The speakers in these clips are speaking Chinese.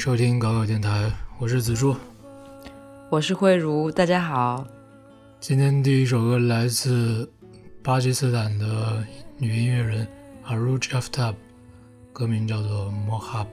收听搞搞电台，我是子柱，我是慧茹，大家好。今天第一首歌来自巴基斯坦的女音乐人 Aruj Aftab，歌名叫做《Mohabbat》。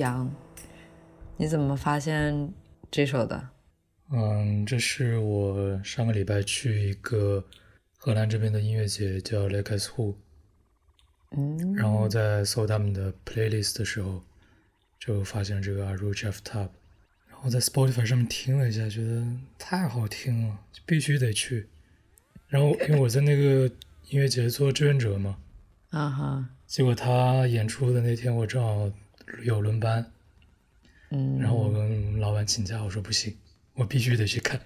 悠扬。你怎么发现这首的？嗯，这是我上个礼拜去一个荷兰这边的音乐节，叫 l e k a s Hu，嗯，然后在搜他们的 playlist 的时候，就发现这个 a r u j F Tab，然后在 Spotify 上面听了一下，觉得太好听了，必须得去。然后因为我在那个音乐节做志愿者嘛，啊哈，结果他演出的那天我正好有轮班，嗯，然后我跟老板请假，我说不行，我必须得去看。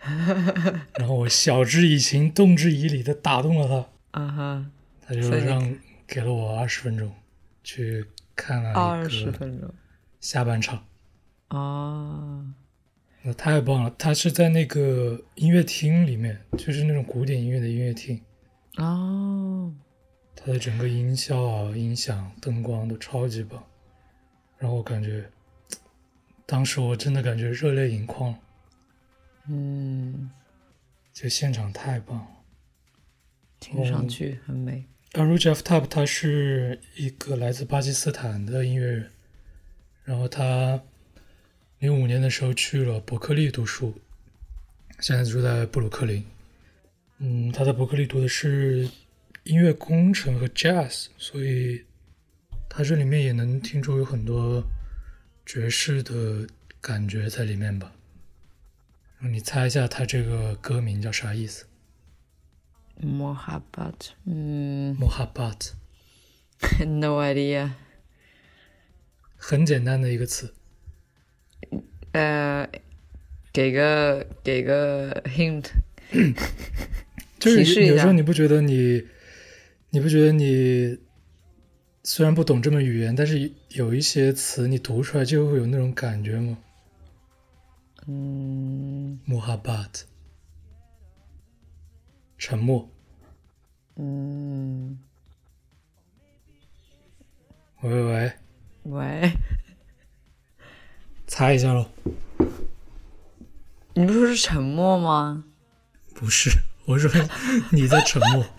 然后我晓之以情，动之以理的打动了他，啊哈，他就让给了我二十分钟去看了二十分钟。下半场，啊，那太棒了！他是在那个音乐厅里面，就是那种古典音乐的音乐厅，哦，它的整个音效啊、音响、灯光都超级棒。然后我感觉，当时我真的感觉热泪盈眶，嗯，这现场太棒了。听上去很美。a r u j F Tab 他是一个来自巴基斯坦的音乐人，然后他零五年的时候去了伯克利读书，现在住在布鲁克林。嗯，他在伯克利读的是音乐工程和 Jazz，所以他这里面也能听出有很多爵士的感觉在里面吧。你猜一下它这个歌名叫啥意思 Mohabbat，嗯？Mohabbat，，no idea。很简单的一个词。呃，给个给个 hint。就是有时候你不觉得你，你不觉得你虽然不懂这门语言，但是有一些词你读出来就会有那种感觉吗嗯？Muhabbat，沉默。嗯，喂喂喂，喂，猜一下喽？你不是说是沉默吗？不是，我说你在沉默。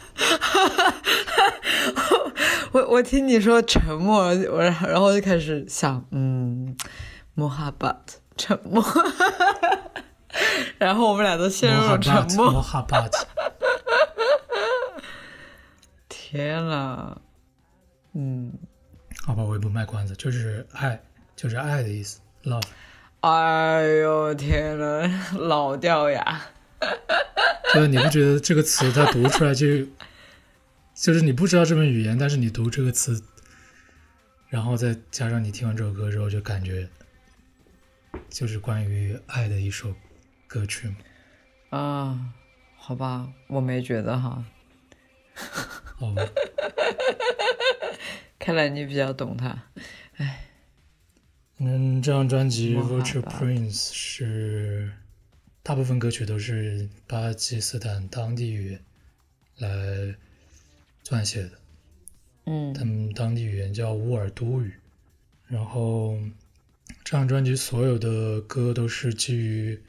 我我听你说沉默，我然后然后就开始想，嗯，Mohabbat 沉默，然后我们俩都陷入了沉默。摩哈巴特，天呐，嗯，好吧，我也不卖关子，就是爱，就是爱的意思，love。哎呦天呐，老掉牙。对啊，你不觉得这个词它读出来就，就是你不知道这门语言，但是你读这个词，然后再加上你听完这首歌之后，就感觉就是关于爱的一首歌曲嘛。啊，好吧，我没觉得哈，好吧，看来你比较懂他。哎嗯，这张专辑《Virtual Prince》是大部分歌曲都是巴基斯坦当地语来撰写的。嗯他们当地语言叫乌尔都语。然后这张专辑所有的歌都是基于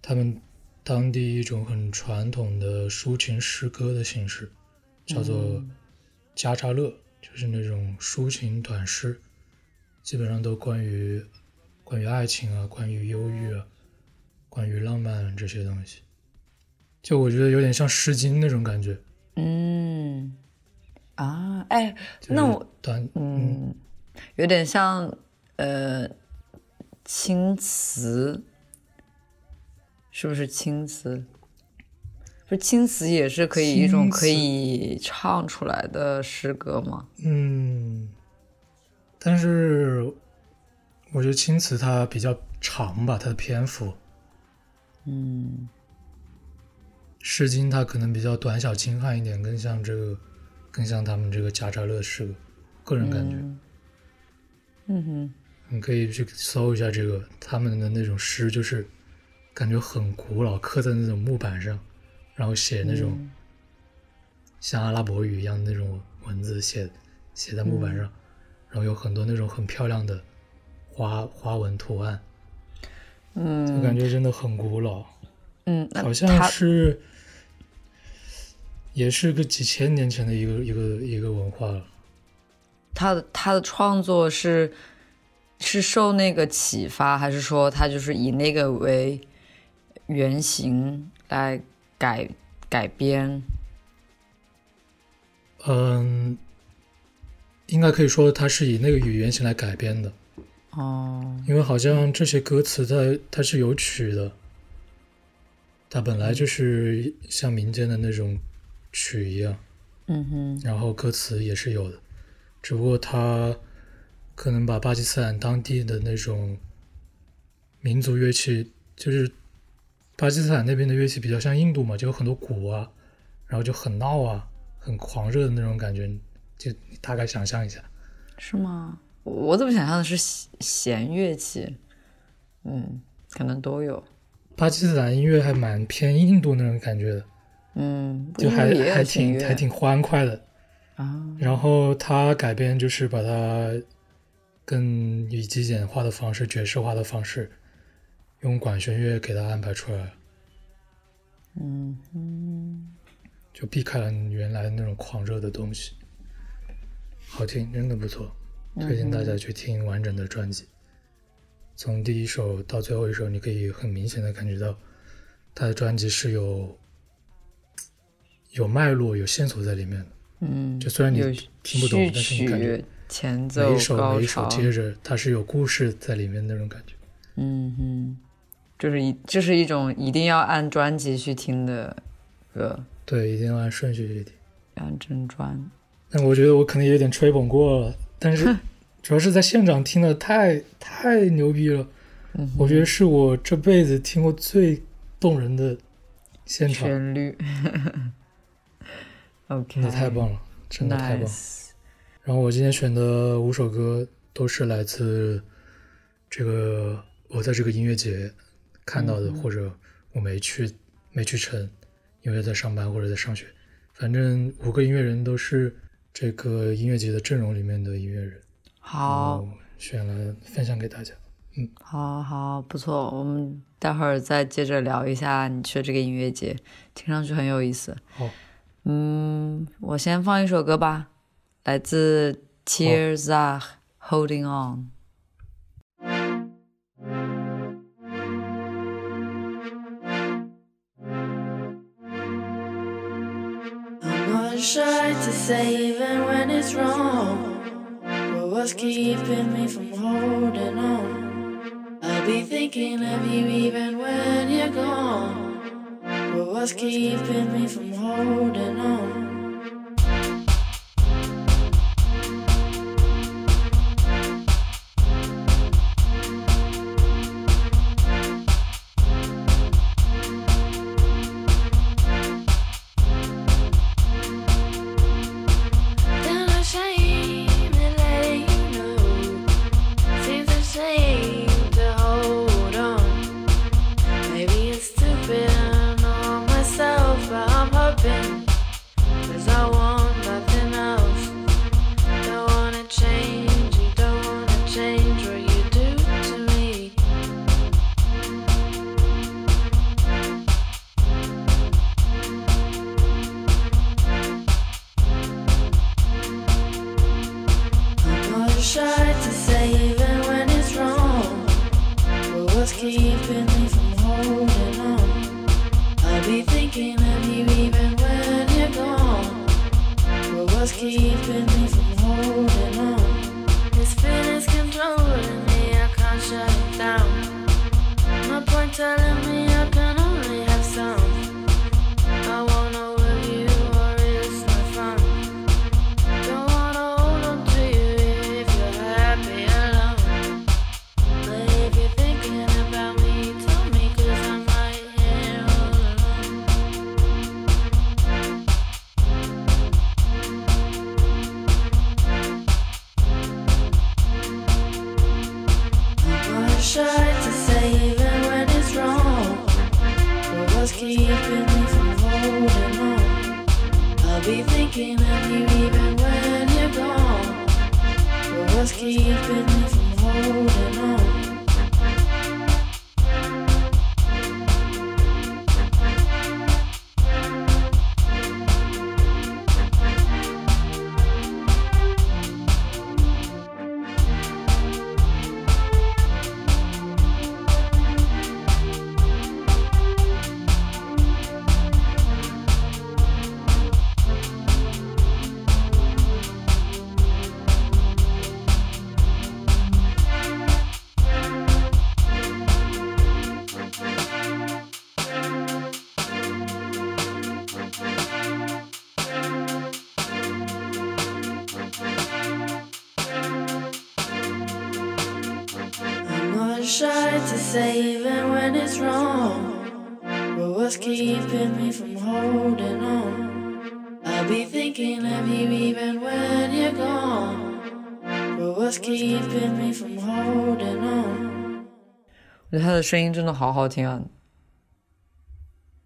他们当地一种很传统的抒情诗歌的形式，叫做加扎勒，就是那种抒情短诗，基本上都关于关于爱情啊，关于忧郁啊，关于浪漫这些东西。就我觉得有点像《诗经》那种感觉。嗯，啊，哎，那我短嗯，有点像呃青瓷，是不是青瓷？不是青瓷也是可以一种可以唱出来的诗歌吗？嗯，但是我觉得青瓷它比较长吧，它的篇幅。嗯诗经它可能比较短小精悍一点，更像这个，更像他们这个加扎勒诗歌，个人感觉。嗯。嗯哼，你可以去搜一下这个他们的那种诗，就是感觉很古老，刻在那种木板上，然后写那种嗯。像阿拉伯语一样的那种文字写写在木板上，然后有很多那种很漂亮的花花纹图案，就嗯感觉真的很古老，嗯，好像他是也是个几千年前的一个一个一个文化了。他的他的创作是是受那个启发，还是说他就是以那个为原型来改改编？嗯，应该可以说他是以那个语言型来改编的，哦，因为好像这些歌词它它是有曲的，它本来就是像民间的那种曲一样，嗯哼，然后歌词也是有的，只不过他可能把巴基斯坦当地的那种民族乐器，就是巴基斯坦那边的乐器比较像印度嘛，就有很多鼓啊，然后就很闹啊，很狂热的那种感觉，就你大概想象一下。是吗？我我怎么想象的是弦弦乐器？嗯，可能都有。巴基斯坦音乐还蛮偏印度那种感觉的，嗯，就还还挺还挺欢快的。啊，然后他改编就是把它更以极简化的方式、爵士化的方式，用管弦乐给它安排出来了，嗯嗯，就避开了原来那种狂热的东西。好听，真的不错，推荐大家去听完整的专辑。从第一首到最后一首，你可以很明显的感觉到，他的专辑是有有脉络、有线索在里面的。嗯，就虽然你听不懂但是你感觉、前奏、每一首每一首，接着，它是有故事在里面那种感觉。嗯哼，就是一这是一种一定要按专辑去听的歌，对，一定要按顺序去听。按正专。但我觉得我可能有点吹捧过了，但是 主要是在现场听的太太牛逼了。嗯我觉得是我这辈子听过最动人的现场，旋律 的太棒了，真的太棒。然后我今天选的五首歌都是来自这个我在这个音乐节看到的，嗯或者我没去没去成，因为在上班或者在上学。反正五个音乐人都是这个音乐节的阵容里面的音乐人，好，选了分享给大家。嗯好，好，不错。我们待会儿再接着聊一下你去的这个音乐节，听上去很有意思。好，嗯，我先放一首歌吧，来自 Tears Are Holding On。shy to say even when it's wrong. But what's keeping me from holding on? I'll be thinking of you even when you're gone. What's keeping me from holding on? shy to say even when it's wrong. But what's keeping me from holding on? I'll be thinking of you even when you're gone. But what's keeping me from holding on? 我觉得他的声音真的好好听啊，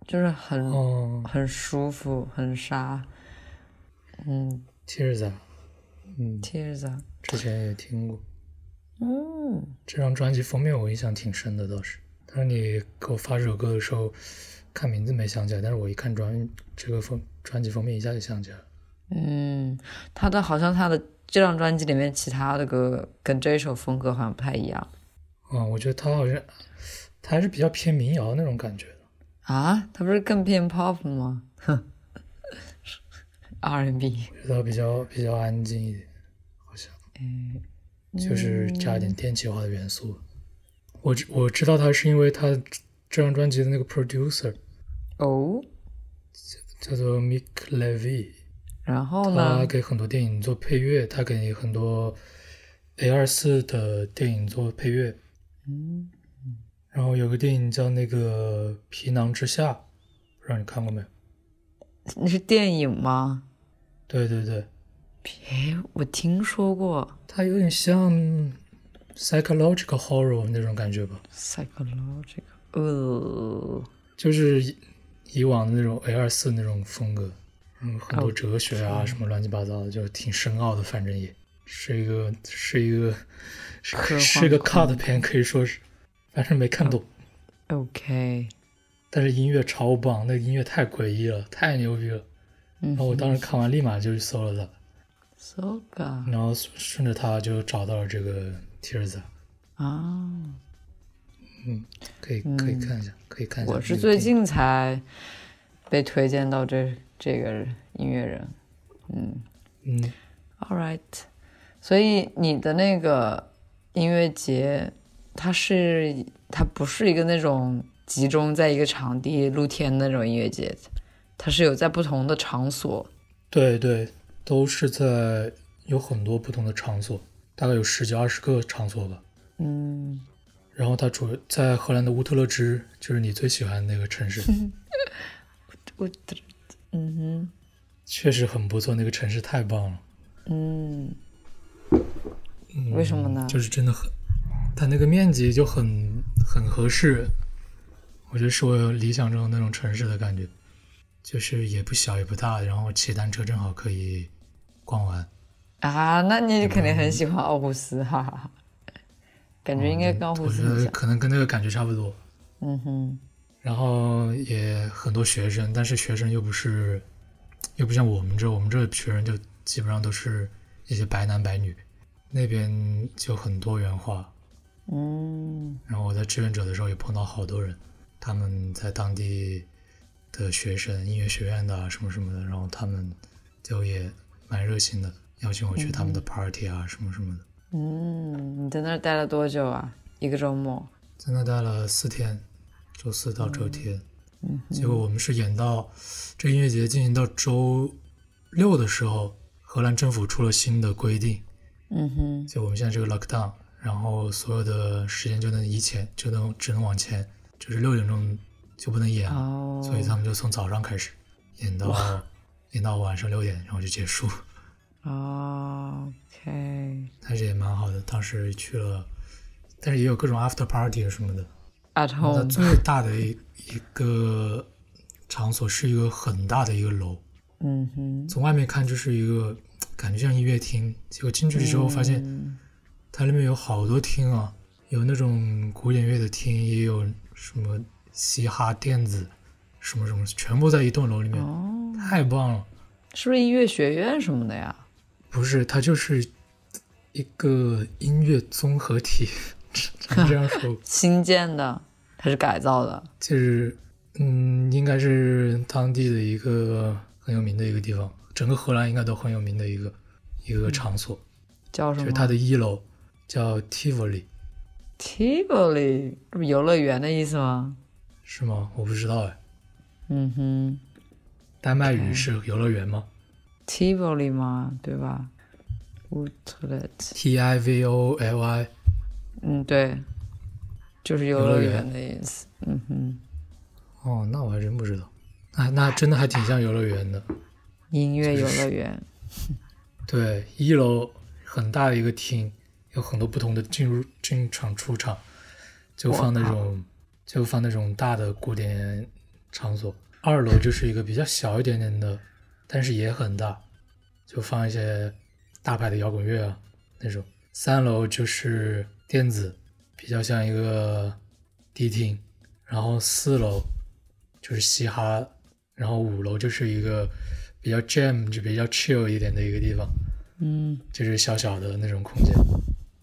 就是很、哦很舒服，很沙。嗯，Tears 啊，嗯， ，Tears 啊，之前也听过。 嗯，这张专辑封面我印象挺深的，倒是。但是你给我发这首歌的时候，看名字没想起来，但是我一看专这个封专辑封面，一下就想起来了。嗯，他的好像他的这张专辑里面其他的歌跟这一首风格好像不太一样啊、我觉得他好像他还是比较偏民谣那种感觉的。啊，他不是更偏 pop 吗？哼，R&B，觉得他比较比较安静一点，好像，就是加一点电气化的元素。我知我知道他是因为他这张专辑的那个 producer 哦，叫做 Mick Levy，然后呢他？给很多电影做配乐，他给很多 A 二四的电影做配乐。嗯，然后有个电影叫那个《皮囊之下》，不知道你看过没有？那是电影吗？对对对，诶，我听说过。它有点像 psychological horror 那种感觉吧，psychological，呃，就是以以往的那种 A 二四那种风格，嗯，很多哦哲学啊什么乱七八糟的，就挺深奥的，反正也。是一个是一个是是个 cut 片，可以说是，反正没看懂。OK，但是音乐超棒，那个音乐太诡异了，太牛逼了。嗯然后我当时看完立马就去搜了它，，so 然后顺顺着他就找到了这个 Tears，啊，嗯可以可以看一下，可以看一下。我是最近才被推荐到这这个音乐人，嗯，All right，所以你的那个音乐节，它是它不是一个那种集中在一个场地露天的那种音乐节，它是有在不同的场所。对对，都是在有很多不同的场所，大概有十几二十个场所吧。嗯，然后它主在荷兰的乌特勒支，就是你最喜欢的那个城市，我，嗯确实很不错，那个城市太棒了。嗯，嗯为什么呢？就是真的很，它那个面积就很很合适，我觉得是我理想中的那种城市的感觉，就是也不小也不大，然后骑单车正好可以逛完。啊，那你肯定很喜欢奥古斯，哈哈哈。感觉应该跟奥胡我觉得。可能跟那个感觉差不多。嗯哼，然后也很多学生，但是学生又不是，又不像我们这，我们这学生就基本上都是一些白男白女，那边就很多元化。嗯然后我在志愿者的时候也碰到好多人，他们在当地的学生、音乐学院的啊什么什么的，然后他们就也蛮热心的，邀请我去他们的 party 啊什么什么的。嗯，你在那儿待了多久啊？一个周末？在那待了四天，周四到周天。嗯结果我们是演到这音乐节进行到周六的时候，荷兰政府出了新的规定，嗯哼，就我们现在这个 lockdown，然后所有的时间就能移前，就能只能往前，就是六点钟就不能演，哦，所以他们就从早上开始演到演到晚上六点，然后就结束。哦，OK，at 但是也蛮好的，当时去了，但是也有各种 after party 什么的。然后它 home，最大的一一个场所是一个很大的一个楼，嗯哼，从外面看就是一个感觉像音乐厅，结果进去之后发现嗯它里面有好多厅啊，有那种古典乐的厅，也有什么嘻哈、电子，什么什么，全部在一栋楼里面，哦，太棒了。是不是音乐学院什么的呀？不是，它就是一个音乐综合体，只能这样说。新建的还是改造的？就是，嗯，应该是当地的一个很有名的一个地方，整个荷兰应该都很有名的一个一个场所。叫什么？就是它的一楼叫 Tivoli，Tivoli，这不游乐园的意思吗？是吗？我不知道哎。嗯哼丹麦语是游乐园吗，Tivoli 吗？对吧 u t l e t？T I V O L I，嗯，对，就是游乐园的意思。嗯哼，哦，那我还真不知道。那那真的还挺像游乐园的。音乐游乐园。对，一楼很大的一个厅，有很多不同的进入进场出场，就放那种就放那种大的古典场所。二楼就是一个比较小一点点的，但是也很大，就放一些大牌的摇滚乐啊那种。三楼就是电子，比较像一个迪厅，然后四楼就是嘻哈，然后五楼就是一个比较 jam 就比较 chill 一点的一个地方。嗯就是小小的那种空间，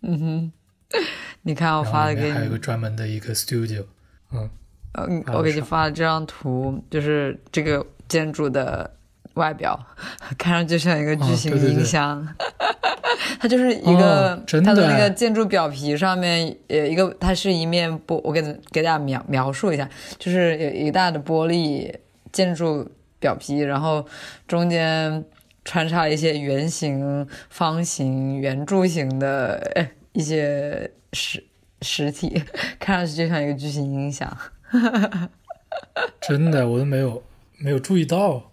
嗯哼，你看我发了给后里面还有一个，专门的一个 studio，嗯，嗯，我给你发了上发了这张图，就是这个建筑的外表，看上去像一个巨型哦对对对音箱。它就是一个、哦它的那个哎建筑表皮上面有一个，它是一面玻，我给给大家描描述一下，就是有一大的玻璃建筑表皮，然后中间穿插了一些圆形、方形、圆柱形的呃一些实实体，看上去就像一个巨型音响。真的我都没有没有注意到，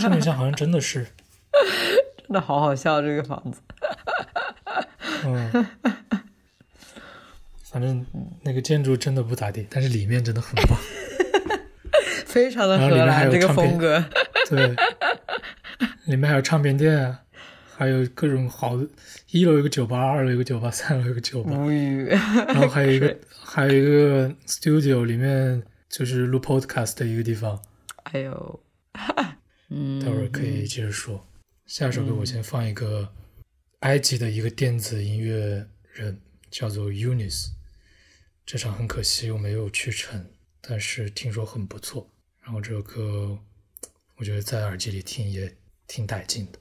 这么一想好像真的是，真的好好笑，这个房子。嗯，反正那个建筑真的不咋地，但是里面真的很棒，非常的荷兰这个风格。对，里面还有唱片店啊，还有各种好的，一楼有个酒吧，二楼有个酒吧，三楼有个酒吧，无语。然后 还有一个还有一个 studio，里面就是录 podcast 的一个地方。哎呦，嗯，待会儿可以接着说。下首歌我先放一个埃及的一个电子音乐人，叫做 Unis。这场很可惜我没有去成，但是听说很不错。然后这首歌，我觉得在耳机里听也挺带劲的。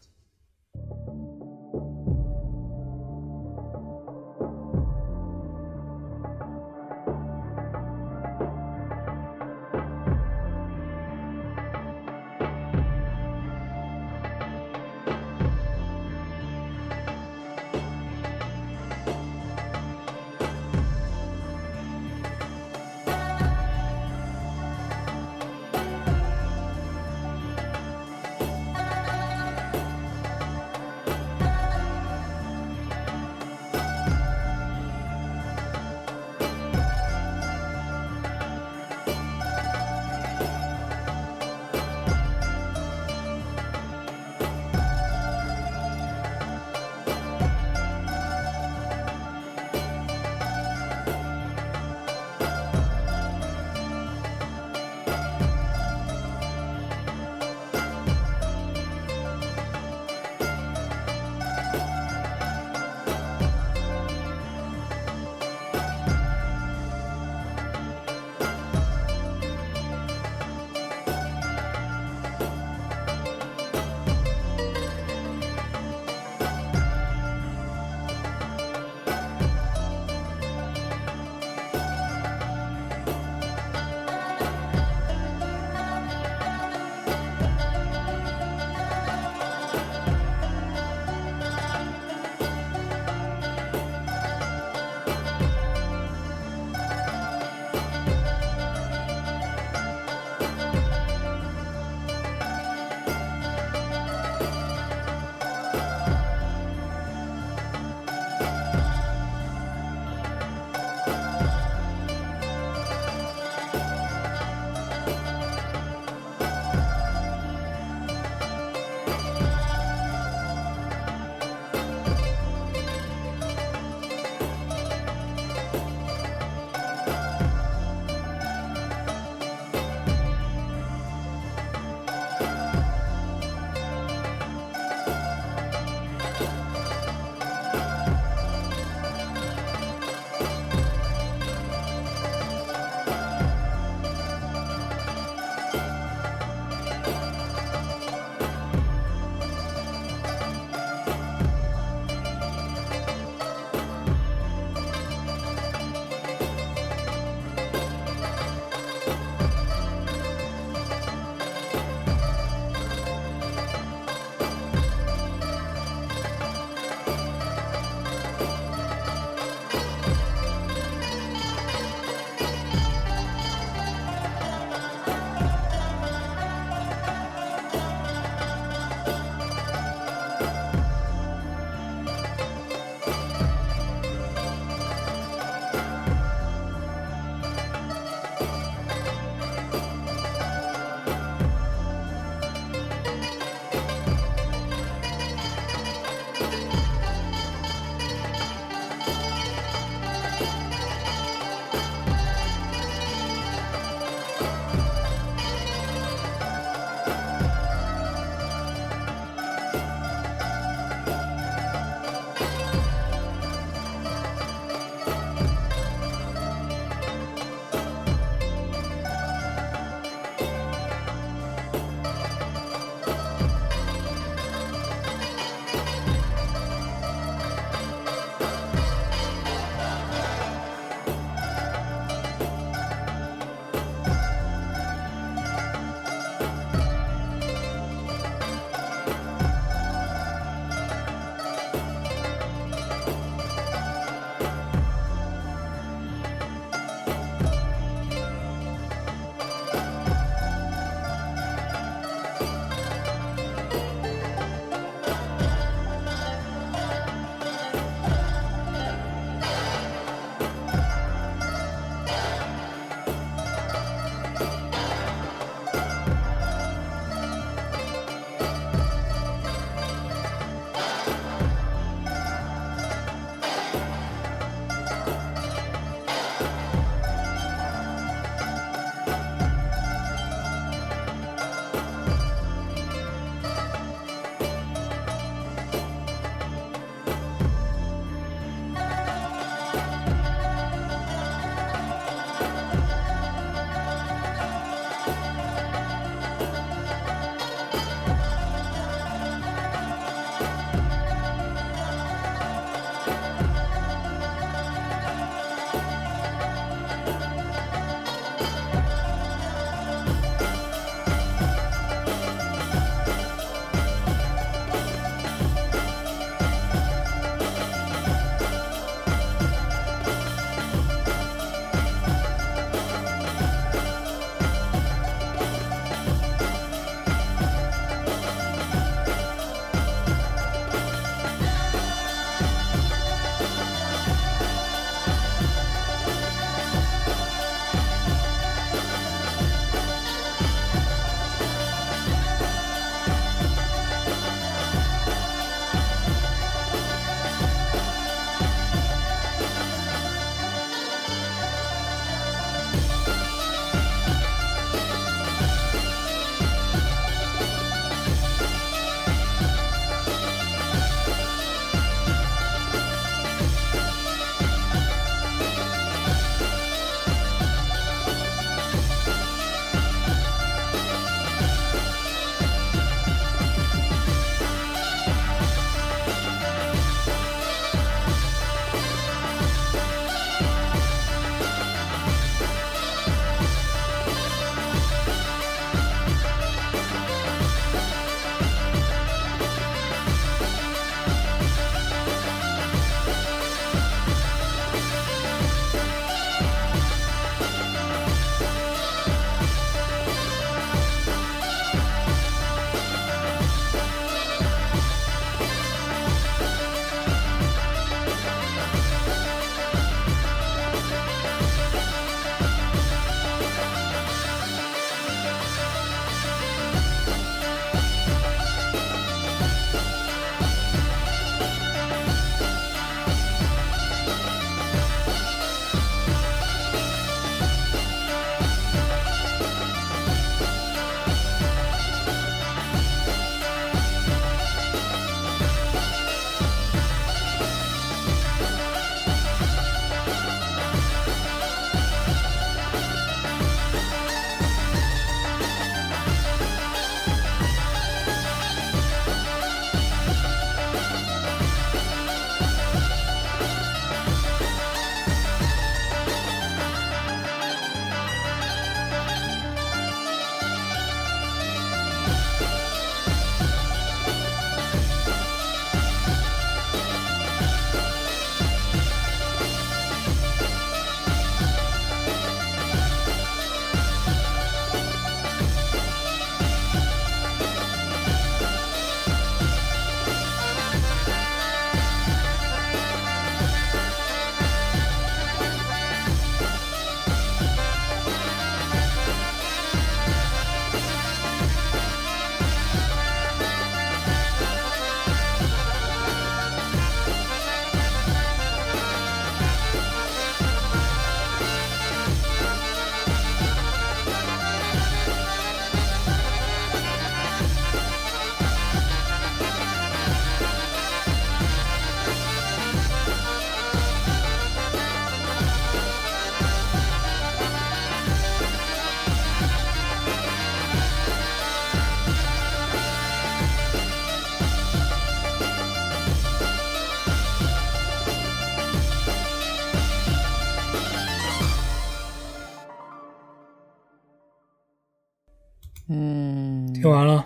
听完了，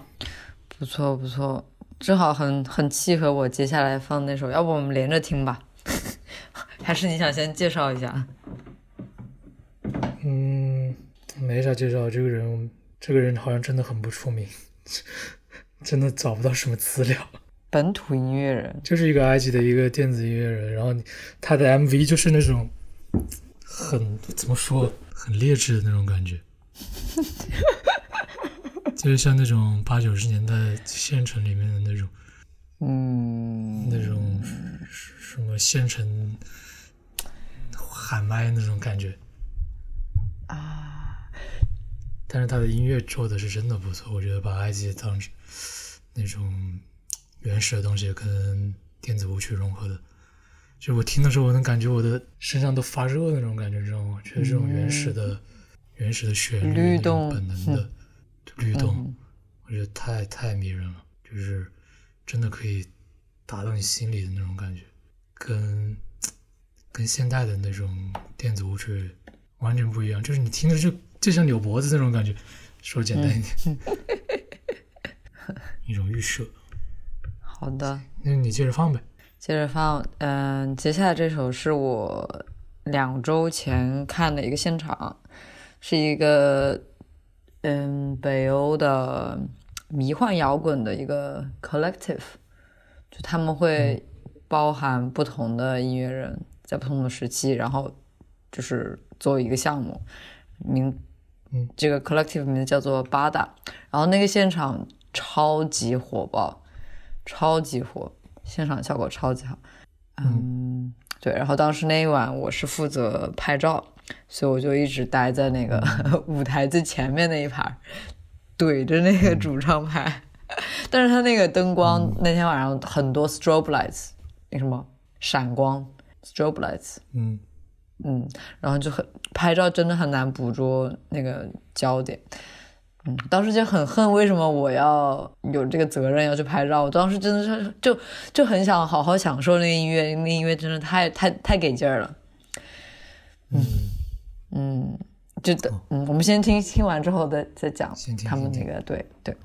不错不错，正好很很契合我接下来放那首，要不我们连着听吧？还是你想先介绍一下？嗯，没啥介绍。这个人，这个人好像真的很不出名，真的找不到什么资料。本土音乐人，就是一个埃及的一个电子音乐人，然后他的 MV 就是那种很怎么说，很劣质的那种感觉，就是像那种八九十年代县城里面的那种嗯，那种什么县城喊麦那种感觉啊，但是他的音乐做的是真的不错，我觉得把埃及当成那种原始的东西跟电子舞曲融合的，就我听的时候，我能感觉我的身上都发热那种感觉，知道吗？就是这种原始的、原始的旋律、律动本能的律动，嗯我觉得太太迷人了，就是真的可以打到你心里的那种感觉，跟跟现代的那种电子舞曲完全不一样，就是你听着就就像扭脖子那种感觉，说简单一点，一种预设。好的，那你接着放呗。接着放，嗯、接下来这首是我两周前看的一个现场，是一个嗯北欧的迷幻摇滚的一个 collective，就他们会包含不同的音乐人，在不同的时期，然后就是做一个项目，名嗯这个 collective 名字叫做巴达，然后那个现场超级火爆，超级火，现场效果超级好。嗯，对。然后当时那一晚我是负责拍照，所以我就一直待在那个 舞台最前面那一排，怼着那个主唱拍。但是他那个灯光、那天晚上很多 strobe lights，那什么闪光 strobe lights，嗯嗯，然后就很拍照真的很难捕捉那个焦点。嗯，当时就很恨，为什么我要有这个责任要去拍照？我当时真的是就就很想好好享受那个音乐，那音乐真的太太太给劲儿了。嗯，嗯，就等嗯，我们先听听完之后再再讲他们那个对对。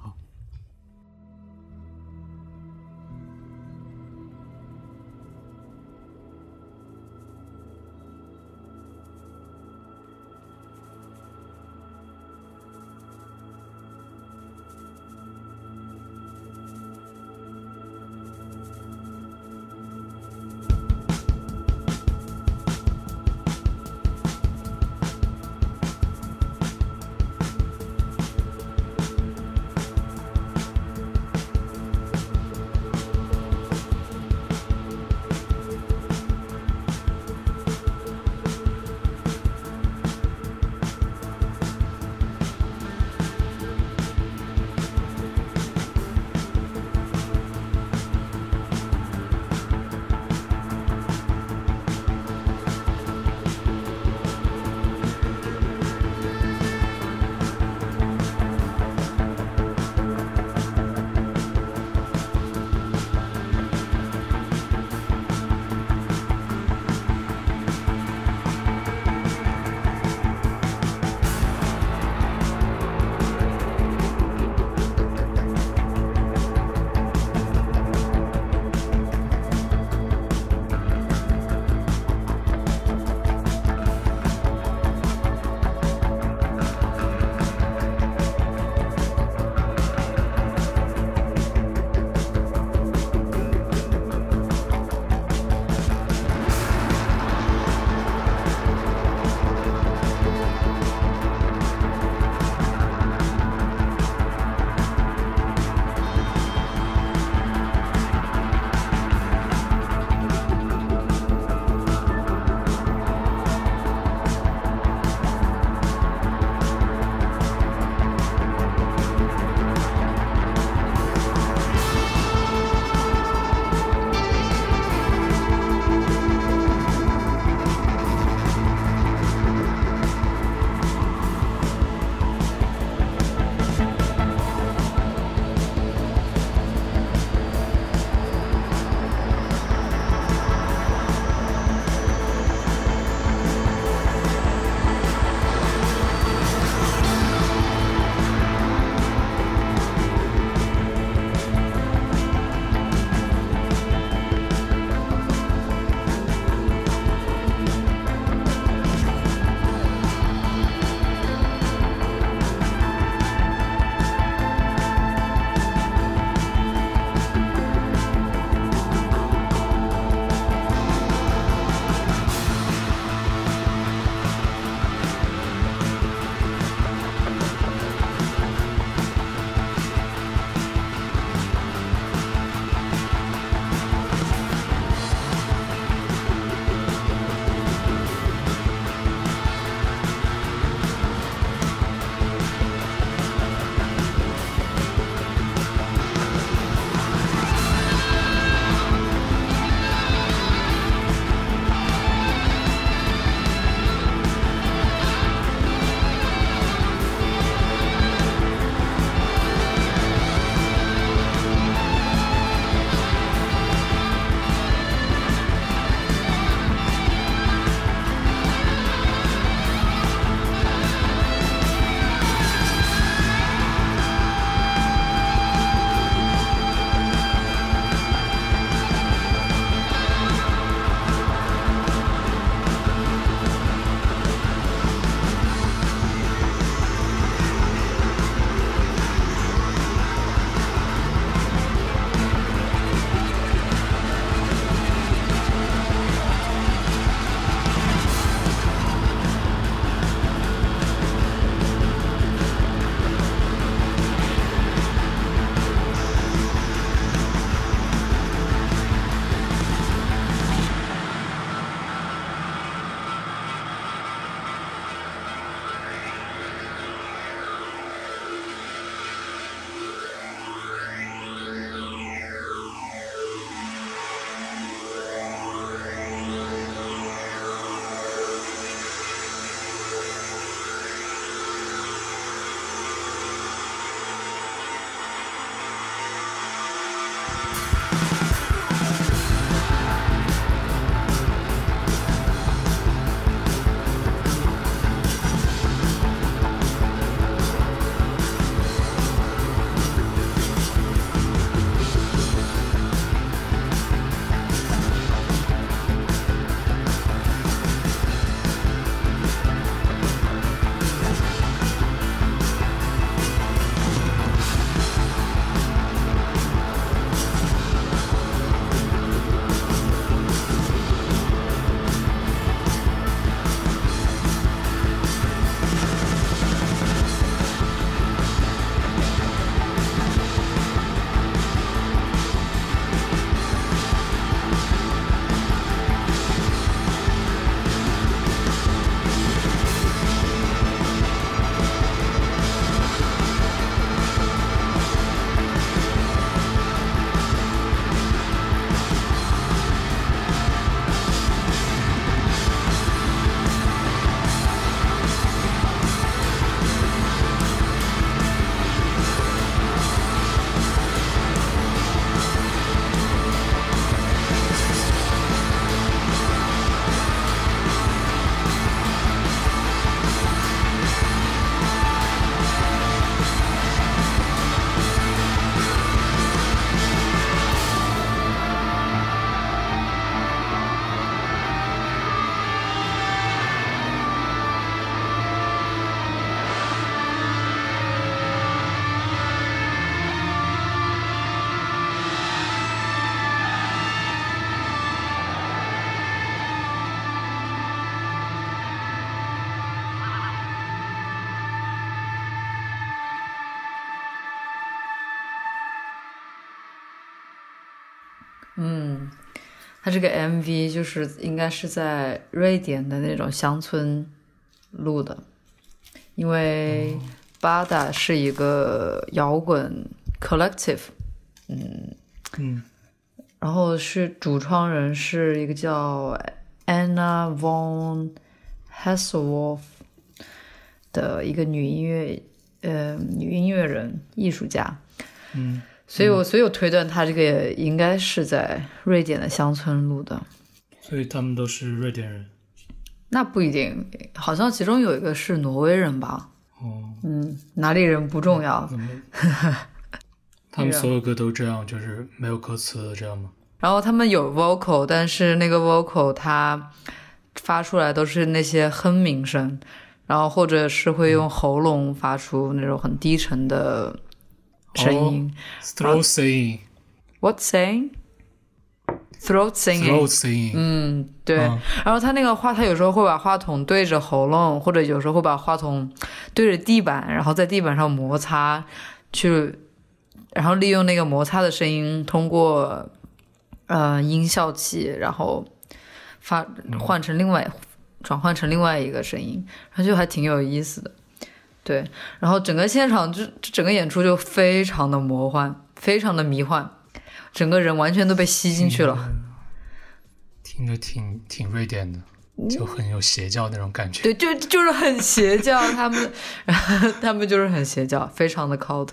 他这个 MV 就是应该是在瑞典的那种乡村录的，因为巴达是一个摇滚 collective，嗯嗯。然后是主创人是一个叫 Anna von Hasselhoff 的一个女音乐呃女音乐人艺术家，嗯，所以我所以我推断他这个也应该是在瑞典的乡村录的。所以他们都是瑞典人。那不一定，好像其中有一个是挪威人吧？哦，嗯，哪里人不重要。他们所有歌都这样，就是没有歌词的这样吗？然后他们有 vocal，但是那个 vocal 它发出来都是那些哼鸣声，然后或者是会用喉咙发出那种很低沉的声音。Throat singing, What saying? Throat singing。throat singing。嗯，对。嗯然后他那个话，他有时候会把话筒对着喉咙，或者有时候会把话筒对着地板，然后在地板上摩擦，去，然后利用那个摩擦的声音，通过呃音效器，然后发换成另外转换成另外一个声音，然后就还挺有意思的。对，然后整个现场就整个演出就非常的魔幻，非常的迷幻，整个人完全都被吸进去了。听着挺挺瑞典的，就很有邪教那种感觉。对，就就是很邪教，他们，他们就是很邪教，非常的 cult，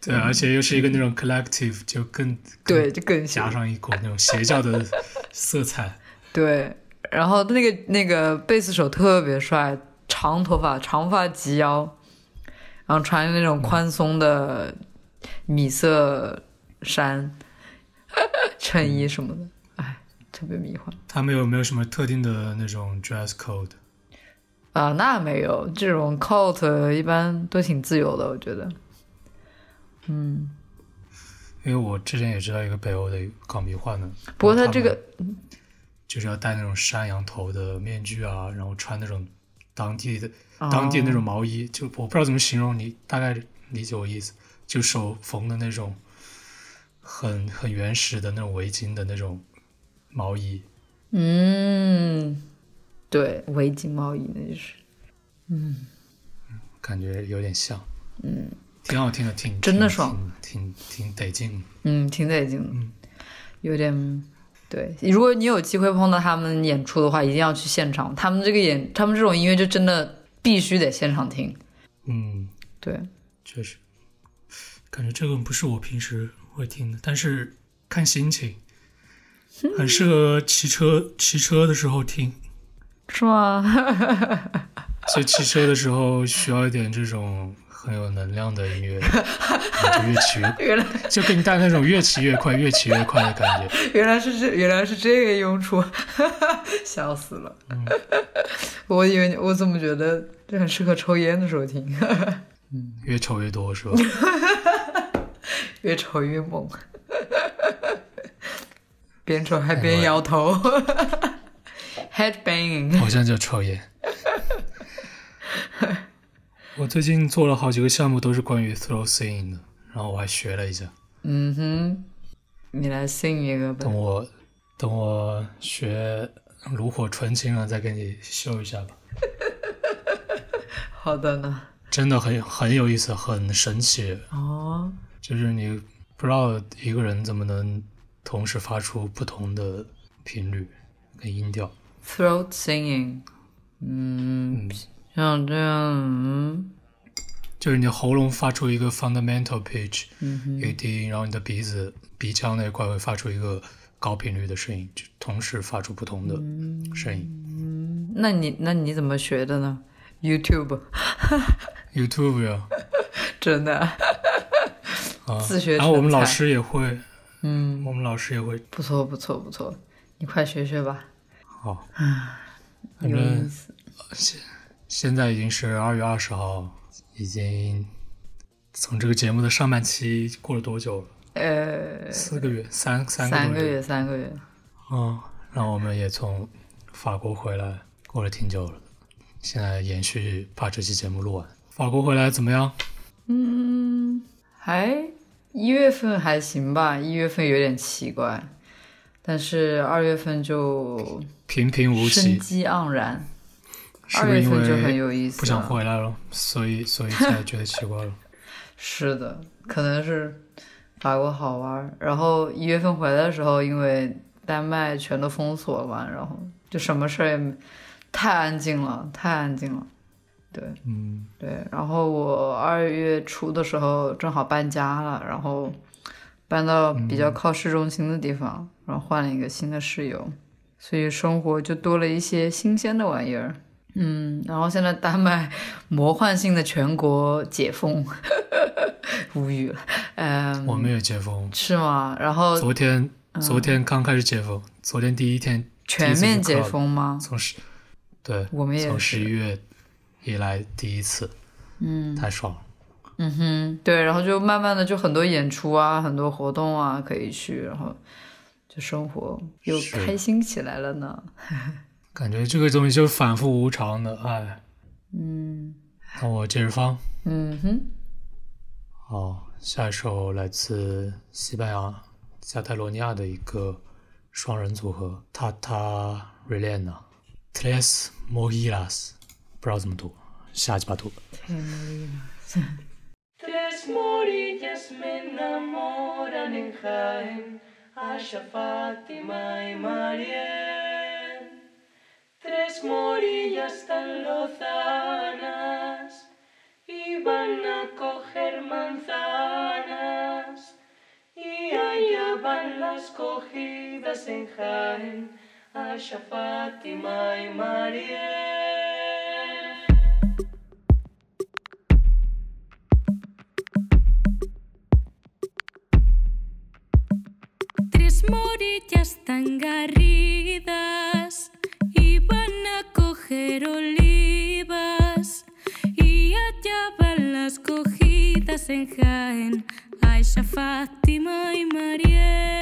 对，而且又是一个那种 collective，就更对，就更邪加上一股那种邪教的色彩。对。然后那个那个贝斯手特别帅，长头发，长发及腰，然后穿那种宽松的米色衫、衬衣什么的，哎，特别迷幻。他们有没有什么特定的那种 dress code？啊，那没有，这种 cult 一般都挺自由的，我觉得。嗯，因为我之前也知道一个北欧的搞迷幻的，不过他这个就是要戴那种山羊头的面具啊，然后穿那种当地的哦当地那种毛衣，就我不知道怎么形容，你大概理解我意思，就手缝的那种很很原始的那种围巾的那种毛衣，嗯，对，围巾毛衣那就是。嗯感觉有点像，嗯，挺好听的，挺挺真的爽挺挺挺得劲的。嗯，挺得劲的，嗯有点对。如果你有机会碰到他们演出的话，一定要去现场。他们这个演，他们这种音乐就真的必须得现场听。嗯，对，确实，感觉这个不是我平时会听的，但是看心情，很适合骑车骑车的时候听。是吗？所以骑车的时候需要一点这种很有能量的音 乐，就越骑越，原来就给你带来那种越骑越快、越骑越快的感觉。原来是这，原来是这个用处，笑死了。嗯我以为你，我怎么觉得这很适合抽烟的时候听，越抽越多是吧？越抽越猛，边抽还边摇头，head banging。好像就抽烟。我最近做了好几个项目，都是关于 throat singing 的，然后我还学了一下。嗯哼，你来 sing 一个吧等。我等我学炉火纯青了，再给你秀一下吧。好的呢。真的很很有意思，很神奇。哦，就是你不知道一个人怎么能同时发出不同的频率跟音调。throat singing，嗯，像这样，嗯。就是你的喉咙发出一个 fundamental pitch，、嗯一个低音，然后你的鼻子鼻腔那一块会发出一个高频率的声音，就同时发出不同的声音。嗯，那你那你怎么学的呢？YouTube，YouTube 呀，真的。啊，自学然后我们老师也会，嗯，我们老师也会，不错不错不错，你快学学吧，好，反有意正思。现在已经是二月二十号，已经从这个节目的上半期过了多久了？呃，四个月，三三个月三个月，三个月，嗯，然后我们也从法国回来，过了挺久了。现在延续把这期节目录完。法国回来怎么样？嗯，还一月份还行吧，一月份有点奇怪，但是二月份就平平无奇生，机盎然，是不是因二月份就很为有意思不想回来了，所以所以才觉得奇怪了？是的，可能是法国好玩。然后一月份回来的时候，因为丹麦全都封锁了嘛，然后就什么事儿也没太安静了，太安静了。对嗯，对，然后我二月初的时候正好搬家了，然后搬到比较靠市中心的地方，然后换了一个新的室友，所以生活就多了一些新鲜的玩意儿。嗯，然后现在丹麦魔幻性的全国解封，无语了。嗯，我们也解封，是吗？然后昨天嗯昨天刚开始解封，昨天第一天全面解，封吗？从十对，我们也从是十一月以来第一次，嗯太爽了。嗯哼，对，然后就慢慢的就很多演出啊，很多活动啊可以去，然后就生活又开心起来了呢。感觉这个东西就是反复无常的，哎。嗯那我接着放。嗯哼，好，下一首来自西班牙加泰罗尼亚的一个双人组合 Tata Relena Tres Mojilas，不知道怎么读，瞎鸡巴读。Tres morillas me enamoran en Jaén, Asha, Fátima y Mariel. Tres morillas tan lozanas iban a coger manzanas y allá van las cogidas en Jaén, Asha, Fátima y Mariel. Tres morillas tan garridas cogidas en Jaén, Aisha, Fátima y Mariel.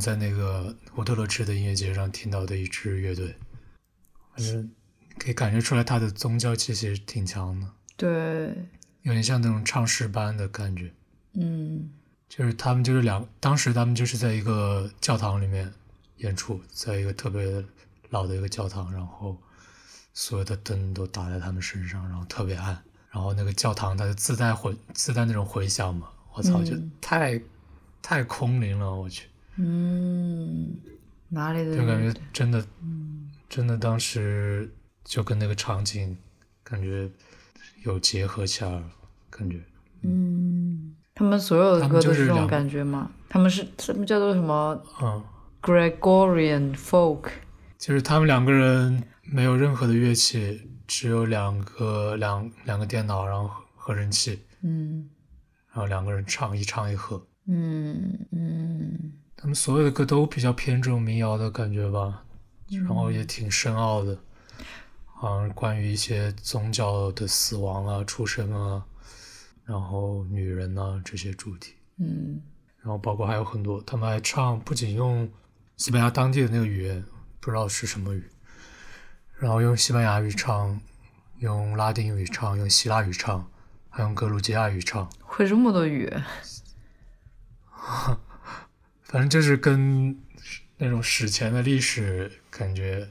在那个乌特勒支的音乐节上听到的一支乐队，反正可以感觉出来他的宗教气息挺强的，对，有点像那种唱诗班的感觉。嗯。就是他们就是两，当时他们就是在一个教堂里面演出，在一个特别老的一个教堂，然后所有的灯都打在他们身上，然后特别暗，然后那个教堂它就自带回自带那种回响嘛，我操，就嗯太太空灵了，我去。嗯，哪里的就感觉真的，真的当时就跟那个场景感觉有结合起来了，感觉。嗯，他们所有的歌都是这种感觉吗？他们是什么叫做什么？嗯，Gregorian folk？就是他们两个人没有任何的乐器，只有两个两两个电脑，然后合合成器，嗯。然后两个人唱一唱一和。嗯嗯他们所有的歌都比较偏这种民谣的感觉吧，然后也挺深奥的，好像关于一些宗教的死亡啊、出生啊，然后女人啊这些主题，嗯。然后包括还有很多，他们还唱不仅用西班牙当地的那个语言，不知道是什么语，然后用西班牙语唱，用拉丁语唱，用希腊语唱，还用格鲁吉亚语唱，会这么多语？反正就是跟那种史前的历史感觉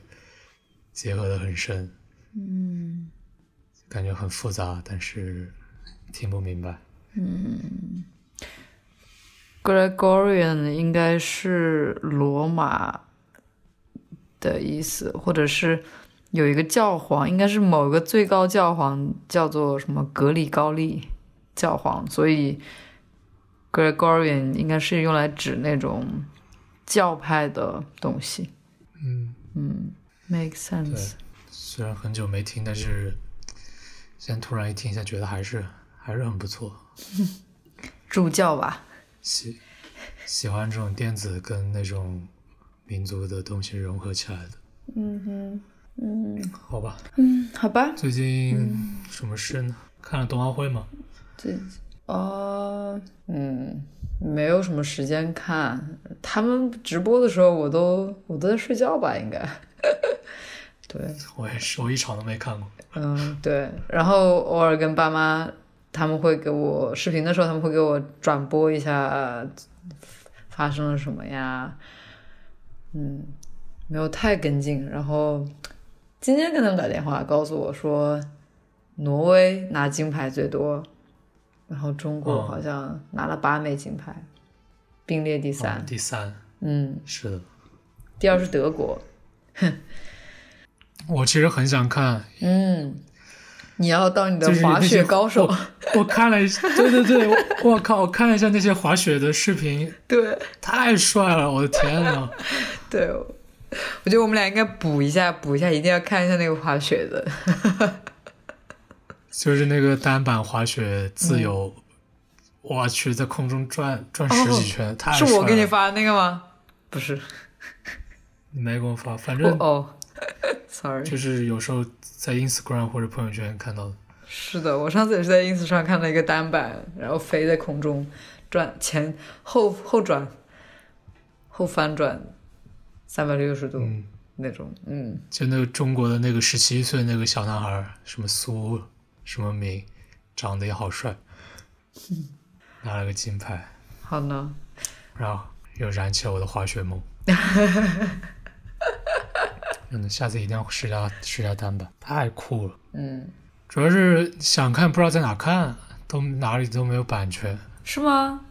结合的很深，嗯感觉很复杂，但是听不明白。嗯 Gregorian 应该是罗马的意思，或者是有一个教皇，应该是某个最高教皇叫做什么格里高利教皇，所以 Gregorian 应该是用来指那种教派的东西。嗯，嗯，make sense。，虽然很久没听，但是现在突然一听一下，觉得还是还是很不错。助教吧，喜喜欢这种电子跟那种民族的东西融合起来的。嗯哼，嗯好吧，嗯，好吧，最近什么事呢？看了冬奥会吗？这呃，嗯，没有什么时间看。他们直播的时候，我都我都在睡觉吧，应该。对，我也是，我一场都没看过。嗯，对。然后偶尔跟爸妈，他们会给我视频的时候，他们会给我转播一下发生了什么呀。嗯，没有太跟进。然后今天跟他们打电话，告诉我说，挪威拿金牌最多，然后中国哦好像拿了八枚金牌，并列第三。嗯第三，嗯，是的。第二是德国。我其实很想看，嗯，你要当你的滑雪高手。我看了一下，对对对，我我靠，我看了一下那些滑雪的视频，对。太帅了，我的天呐！对，我觉得我们俩应该补一下，补一下，一定要看一下那个滑雪的。就是那个单板滑雪自由，我去，在空中转转十几圈，太嗯是。我给你发的那个吗？不是，你没给我发，反 哦正哦，sorry，就是有时候在 Instagram 或者朋友圈看到的。是的，我上次也是在 ins 上看到一个单板，然后飞在空中转前后后转后翻转三百六十度、嗯，那种，嗯，就那个中国的那个十七岁那个小男孩，什么苏什么名，长得也好帅，拿了个金牌，好呢，然后又燃起了我的滑雪梦。真 的，下次一定要试下试下单板，太酷了。嗯，主要是想看，不知道在哪看，都哪里都没有版权。是吗？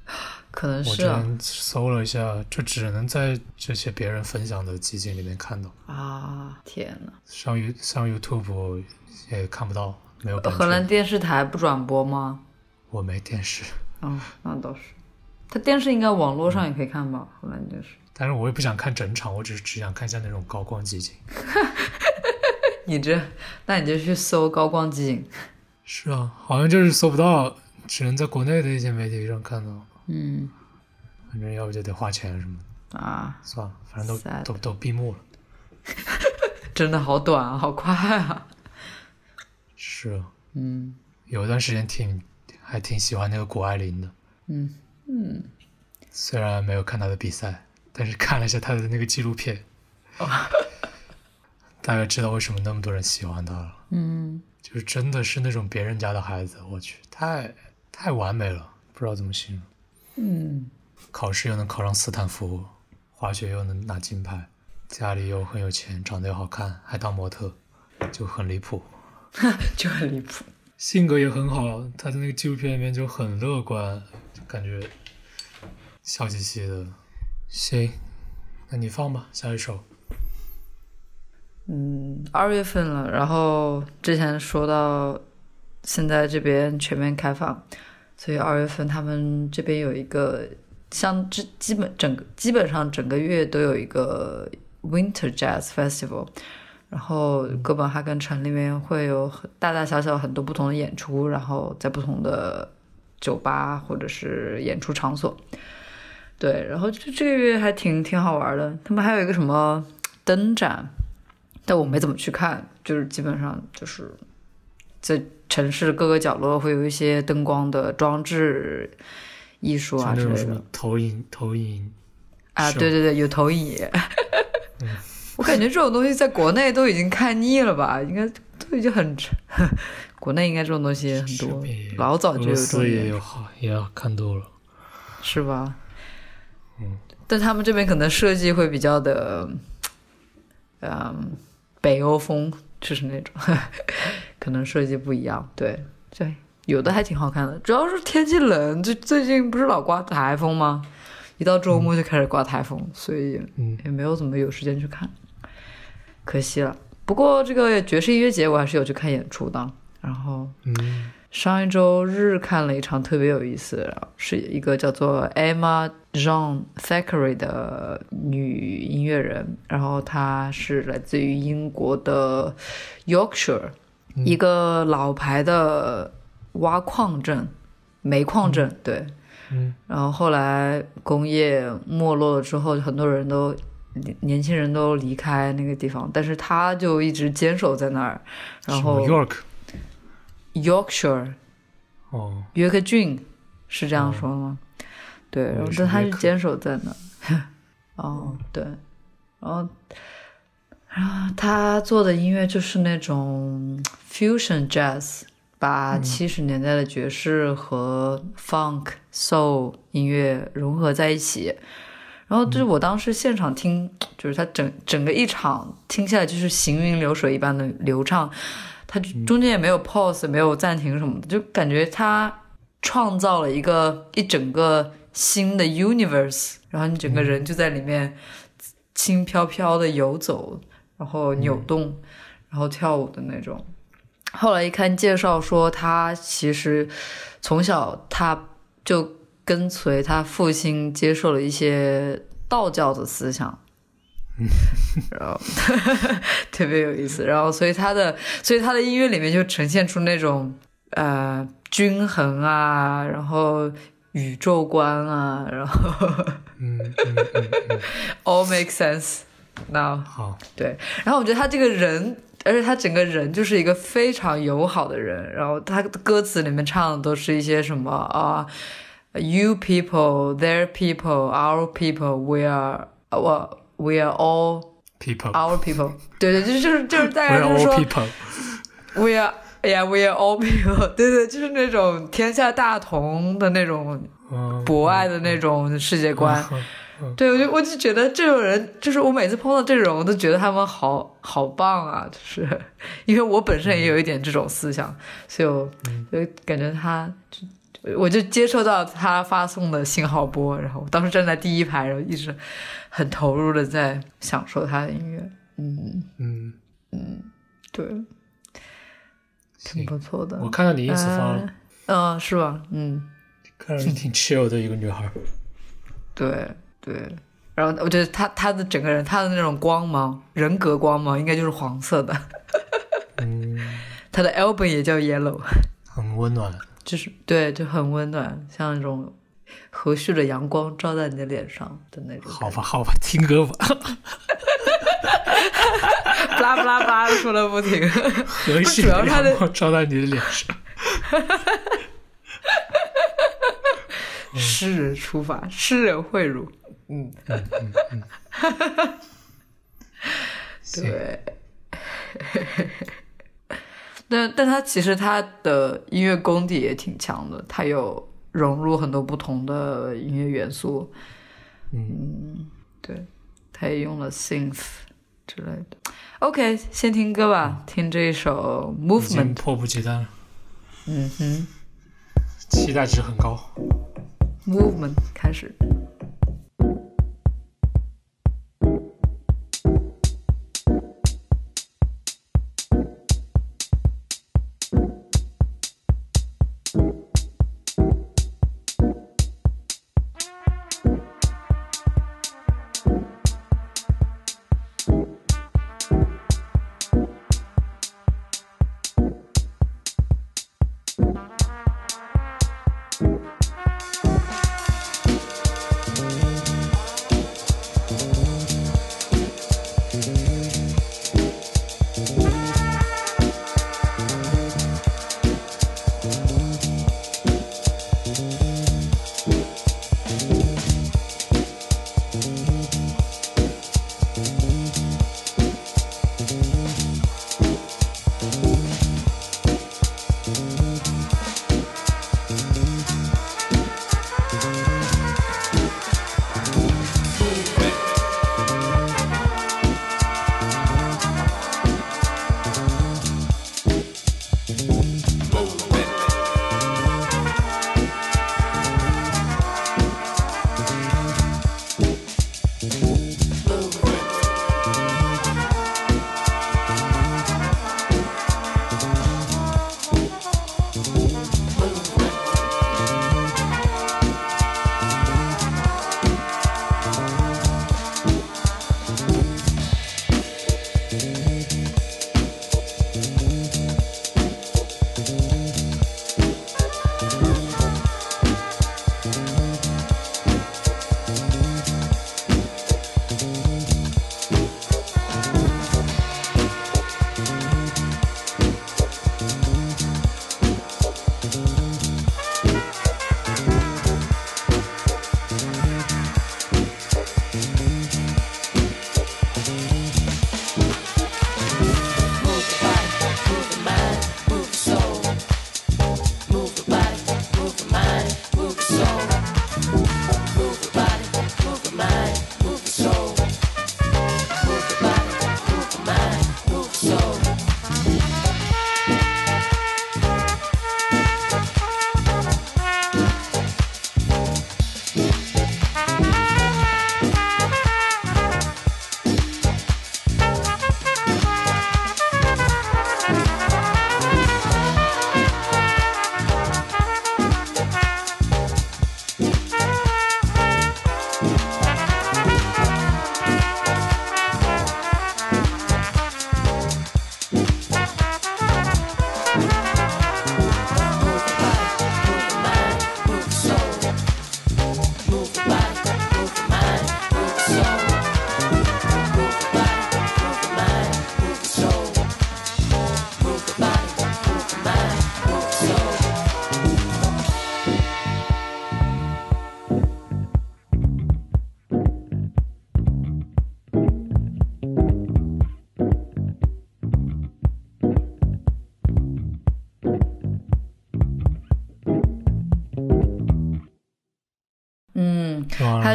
可能我是啊。之前搜了一下，就只能在这些别人分享的集锦里面看到，啊，天呐，上 You 上 YouTube 也看不到，没有版荷兰。电视台不转播吗？我没电视，哦，那倒是。它电视应该网络上也可以看吧？荷兰电视。但是我也不想看整场，我只是只想看一下那种高光集锦。你这，那你就去搜高光集锦。是啊，好像就是搜不到，只能在国内的一些媒体上看到。嗯反正要不就得花钱什么的，啊，算了，反正都都都闭幕了。真的好短啊，好快啊。是啊，嗯有一段时间挺还挺喜欢那个谷爱凌的，嗯嗯，虽然没有看她的比赛，但是看了一下她的那个纪录片，大概知道为什么那么多人喜欢她了。嗯，就是真的是那种别人家的孩子，我去，太太完美了，不知道怎么形容。嗯，考试又能考上斯坦福，滑雪又能拿金牌，家里又很有钱，长得又好看，还当模特，就很离谱。就很离谱。性格也很好，他在那个纪录片里面就很乐观，就感觉笑嘻嘻的，行，那你放吧，下一首。嗯二月份了，然后之前说到现在这边全面开放，所以二月份他们这边有一个像基基本整个基本上整个月都有一个 Winter Jazz Festival，然后哥本哈根城里面会有很大大小小很多不同的演出，然后在不同的酒吧或者是演出场所。对，然后就这个月还挺挺好玩的，他们还有一个什么灯展，但我没怎么去看，就是基本上就是在城市各个角落会有一些灯光的装置艺术啊之类的投影投影，啊，对对对，有投影仪。我感觉这种东西在国内都已经看腻了吧，应该都已经很，国内应该这种东西很多，老早就有俄罗斯这种也有好，也要看多了。是吧？嗯，但他们这边可能设计会比较的，嗯，北欧风，就是那种，可能设计不一样。对对，有的还挺好看的，主要是天气冷，最最近不是老刮台风吗？一到周末就开始刮台风，所以嗯也没有怎么有时间去看，可惜了。不过这个爵士音乐节我还是有去看演出的，然后嗯上一周日看了一场特别有意思，是一个叫做 Emma Jean Thackeray 的女音乐人，然后她是来自于英国的 Yorkshire，、一个老牌的挖矿镇，煤矿镇，对。嗯然后后来工业没落了之后，很多人都年年轻人都离开那个地方，但是他就一直坚守在那儿。然后 York Yorkshire 哦，约克郡是这样说吗？对，然后他是约克坚守在那儿。哦，对，然后，然后他做的音乐就是那种 fusion jazz，把七十年代的爵士和 funk soul 音乐融合在一起。然后就是我当时现场听，就是他整整个一场听下来就是行云流水一般的流畅，他中间也没有 pause，没有暂停什么的，就感觉他创造了一个一整个新的 universe，然后你整个人就在里面轻飘飘的游走，然后扭动，然后跳舞的那种。后来一看介绍说，他其实从小他就跟随他父亲接受了一些道教的思想，然后 特别有意思。然后所以他的所以他的音乐里面就呈现出那种呃均衡啊，然后宇宙观啊，然后嗯嗯嗯嗯，all make sense now。好，对，然后我觉得他这个人，而且他整个人就是一个非常友好的人。然后他歌词里面唱的都是一些什么啊、o u people, their people, our people, we are, 我 we are all people，our people。对对，就是就是就是大 we 概 are 就是 all 说 people，we are yeah we are all people。对对，就是那种天下大同的那种嗯，博爱的那种世界观。嗯对，我就我就觉得这种人，就是我每次碰到这种，我都觉得他们好好棒啊！就是因为我本身也有一点这种思想，所以我就感觉他，就我就接收到他发送的信号波，然后我当时站在第一排，然后一直很投入的在享受他的音乐。嗯，嗯嗯，对，挺不错的。我看到你 ins 发了，嗯、呃是吧？嗯，看上去挺 chill 的一个女孩。对对，然后我觉得她她的整个人，她的那种光芒，人格光芒，应该就是黄色的。嗯，他的 album 也叫 Yellow，很温暖。就是对，就很温暖，像那种和煦的阳光照在你的脸上的那种。好吧，，好吧，听歌吧。巴拉巴拉巴拉说的不停。和煦的阳光照在你的脸上。诗人出发，诗人汇入。嗯，对。但但他其实他的音乐功底也挺强的，他有融入很多不同的音乐元素。嗯，对，他也用了 synth 之类的。OK，先听歌吧，听这一首 Movement。迫不及待了，嗯哼期待值很高。，Movement 开始。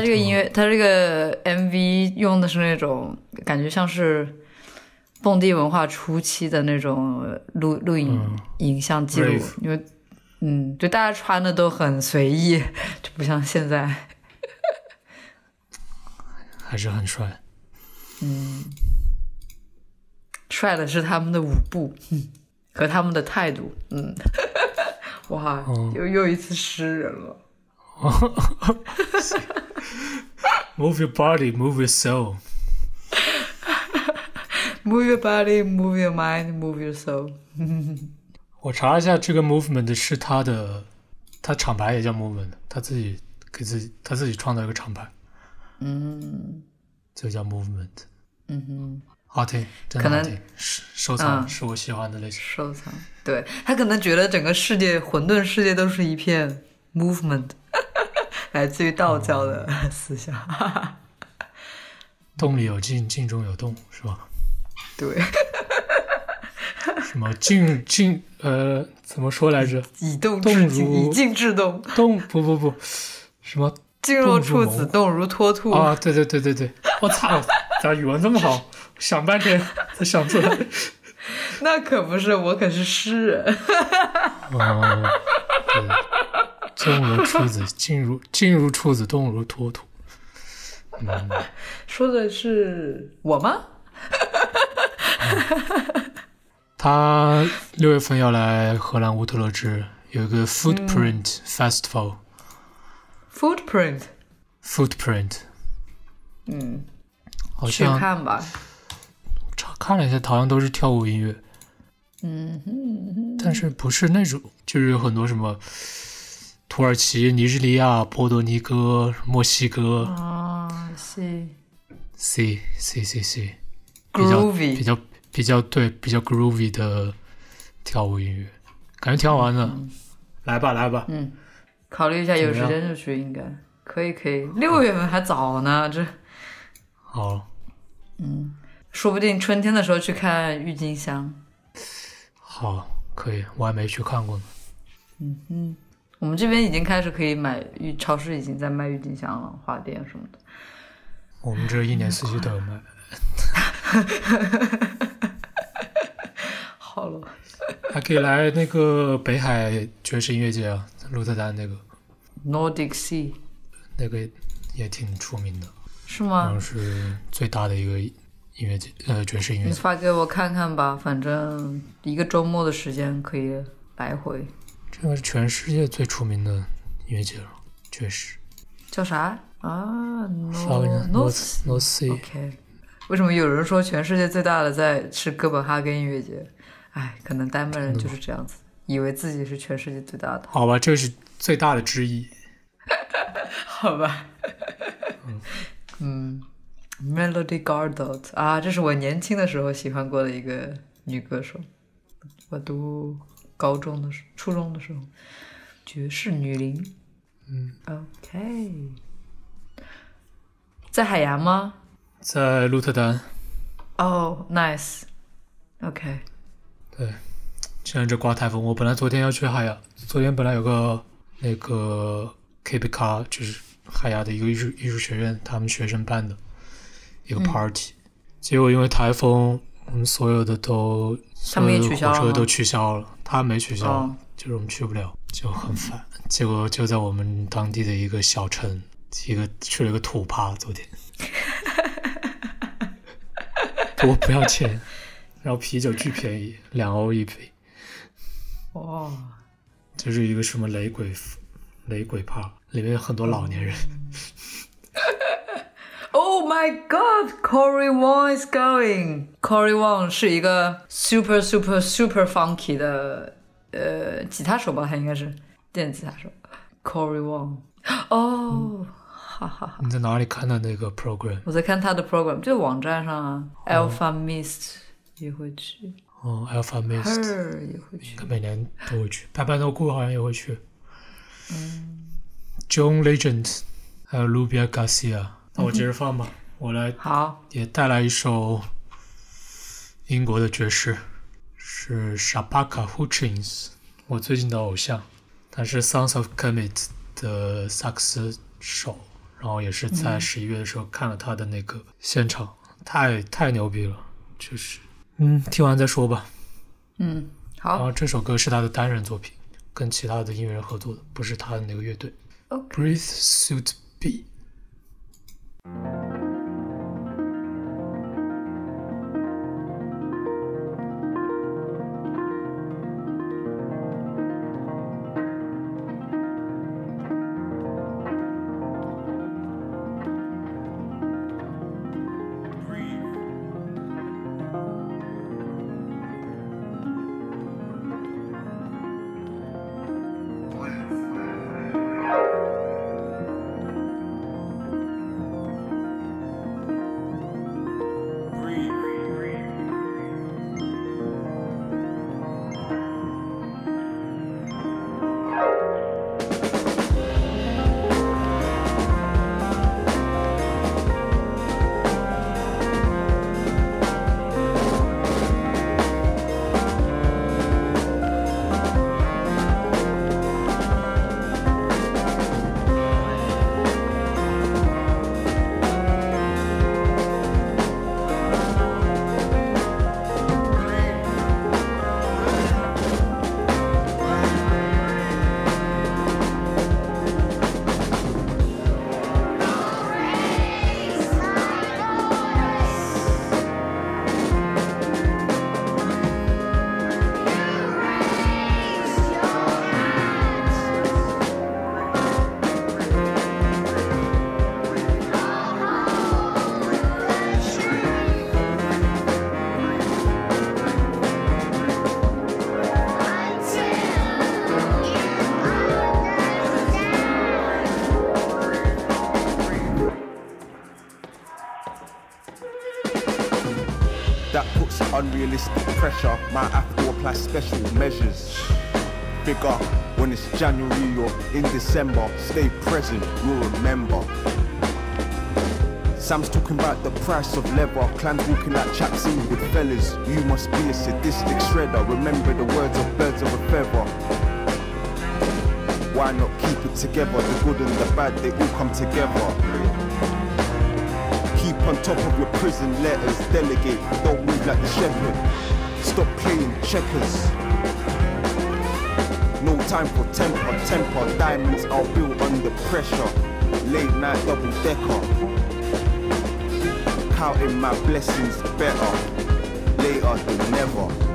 这个音乐，他这个 MV 用的是那种感觉像是蹦迪文化初期的那种呃录录影、嗯。影像记录。因为嗯，就大家穿的都很随意，就不像现在。还是很帅。嗯。帅的是他们的舞步，嗯，和他们的态度，嗯，哇，又又一次诗人了。Move your body, move your soul。Move your body, move your mind, move your soul。我查了一下，这个 movement 是他的，他厂牌也叫 movement，他自己给自己他自己创造一个厂牌，嗯就叫 movement。嗯哼。好听，真的好听，是收藏、嗯是我喜欢的类型。收藏。对他可能觉得整个世界混沌世界都是一片 movement，来自于道教的思想。动里有静，静中有动，是吧？对，什么静静呃，怎么说来着？以动动制静，如以静制动，动不不不，什么静若处子，动如脱兔。啊？对对对对对，我操，咋语文这么好？想半天才想出来。那可不是，我可是诗人。哦，对，动如处子，静如静如处子，动如脱兔。嗯，说的是我吗？他六月份要来荷兰乌特勒支，有一个 Footprint Festival。Footprint，Footprint，嗯，好去像看吧。查看了一下，好像都是跳舞音乐，嗯哼，但是不是那种，就是有很多什么土耳其、尼日利亚、波多黎各、墨西哥、啊，是。C C C C，比较比较比较对比较 groovy 的跳舞音乐，感觉挺好玩的。来吧来吧，嗯，考虑一下，有时间就去，应该。可以可以。六月份还早呢，这。好，嗯。说不定春天的时候去看郁金香。好，可以，我还没去看过呢。我们这边已经开始可以买郁，超市已经在卖郁金香了，花店什么的。我们这一年四季都有卖。好了，还可以来那个北海爵士音乐节啊，鹿特丹那个 Nordic Sea 那个也挺出名的，是好吗像？是最大的一个音乐节，呃，爵士音乐你节。发给我看看吧，反正一个周末的时间可以来回。这个是全世界最出名的音乐节了，确实。叫啥啊发给你？No North North Sea，OK，为什么有人说全世界最大的在是哥本哈根音乐节？哎，可能丹麦人就是这样子，以为自己是全世界最大的。好吧，这是最大的之一。好吧，嗯，Melody Gardot 啊，这是我年轻的时候喜欢过的一个女歌手。我读高中的时初中的时候，爵士女伶。嗯，OK，在海牙吗？在鹿特丹，哦、n i c e OK，对，现在这刮台风，我本来昨天要去海牙，昨天本来有个那个 K B 卡，就是海牙的一个艺术艺术学院，他们学生办的一个 party，、结果因为台风，我们所有的都他们也所有的取消了火车都取消了，他没取消，哦就是我们去不了，就很烦。结果就在我们当地的一个小城，一个去了一个土趴，昨天。给我不要钱，然后啤酒巨便宜，两欧一杯，哇，这是一个什么雷鬼雷鬼趴，里面有很多老年人。Oh my God, Corey Wong is going. Corey Wong 是一个 super super super funky 的呃吉他手吧，他应该是电子吉他手。Corey Wong，哦，哈哈哈！你在哪里看的那个 program？我在看他的 program，就网站上啊，Alpha Mist 也会去哦，Alpha Mist， ，Her 也会去他每年都会去，白白诺库好像也会去。John Legend，还有 Lubia Garcia。 那我接着放吧，我来好，也带来一首英国的爵士，是 Shabaka Hutchins，我最近的偶像，他是 Sons of Kemet 的的萨克斯手，然后也是在十一月的时候看了他的那个现场，太太牛逼了，就是嗯，听完再说吧。嗯，好然后这首歌是他的单人作品，跟其他的音乐人合作的，不是他的那个乐队。，OK。Breathe Suit B。Thank you. Have to apply special measures. Bigger when it's January or in December. Stay present, you'll remember. Sam's talking about the price of leather. Clans walking like chaps in with fellas. You must be a sadistic shredder. Remember the words of birds of a feather. Why not keep it together? The good and the bad, they all come together. Keep on top of your prison letters. Delegate, don't move like the shepherd. Stop playing checkers. No time for temper, temper. Diamonds are built under pressure. Late night double decker. Counting my blessings better. Later than never.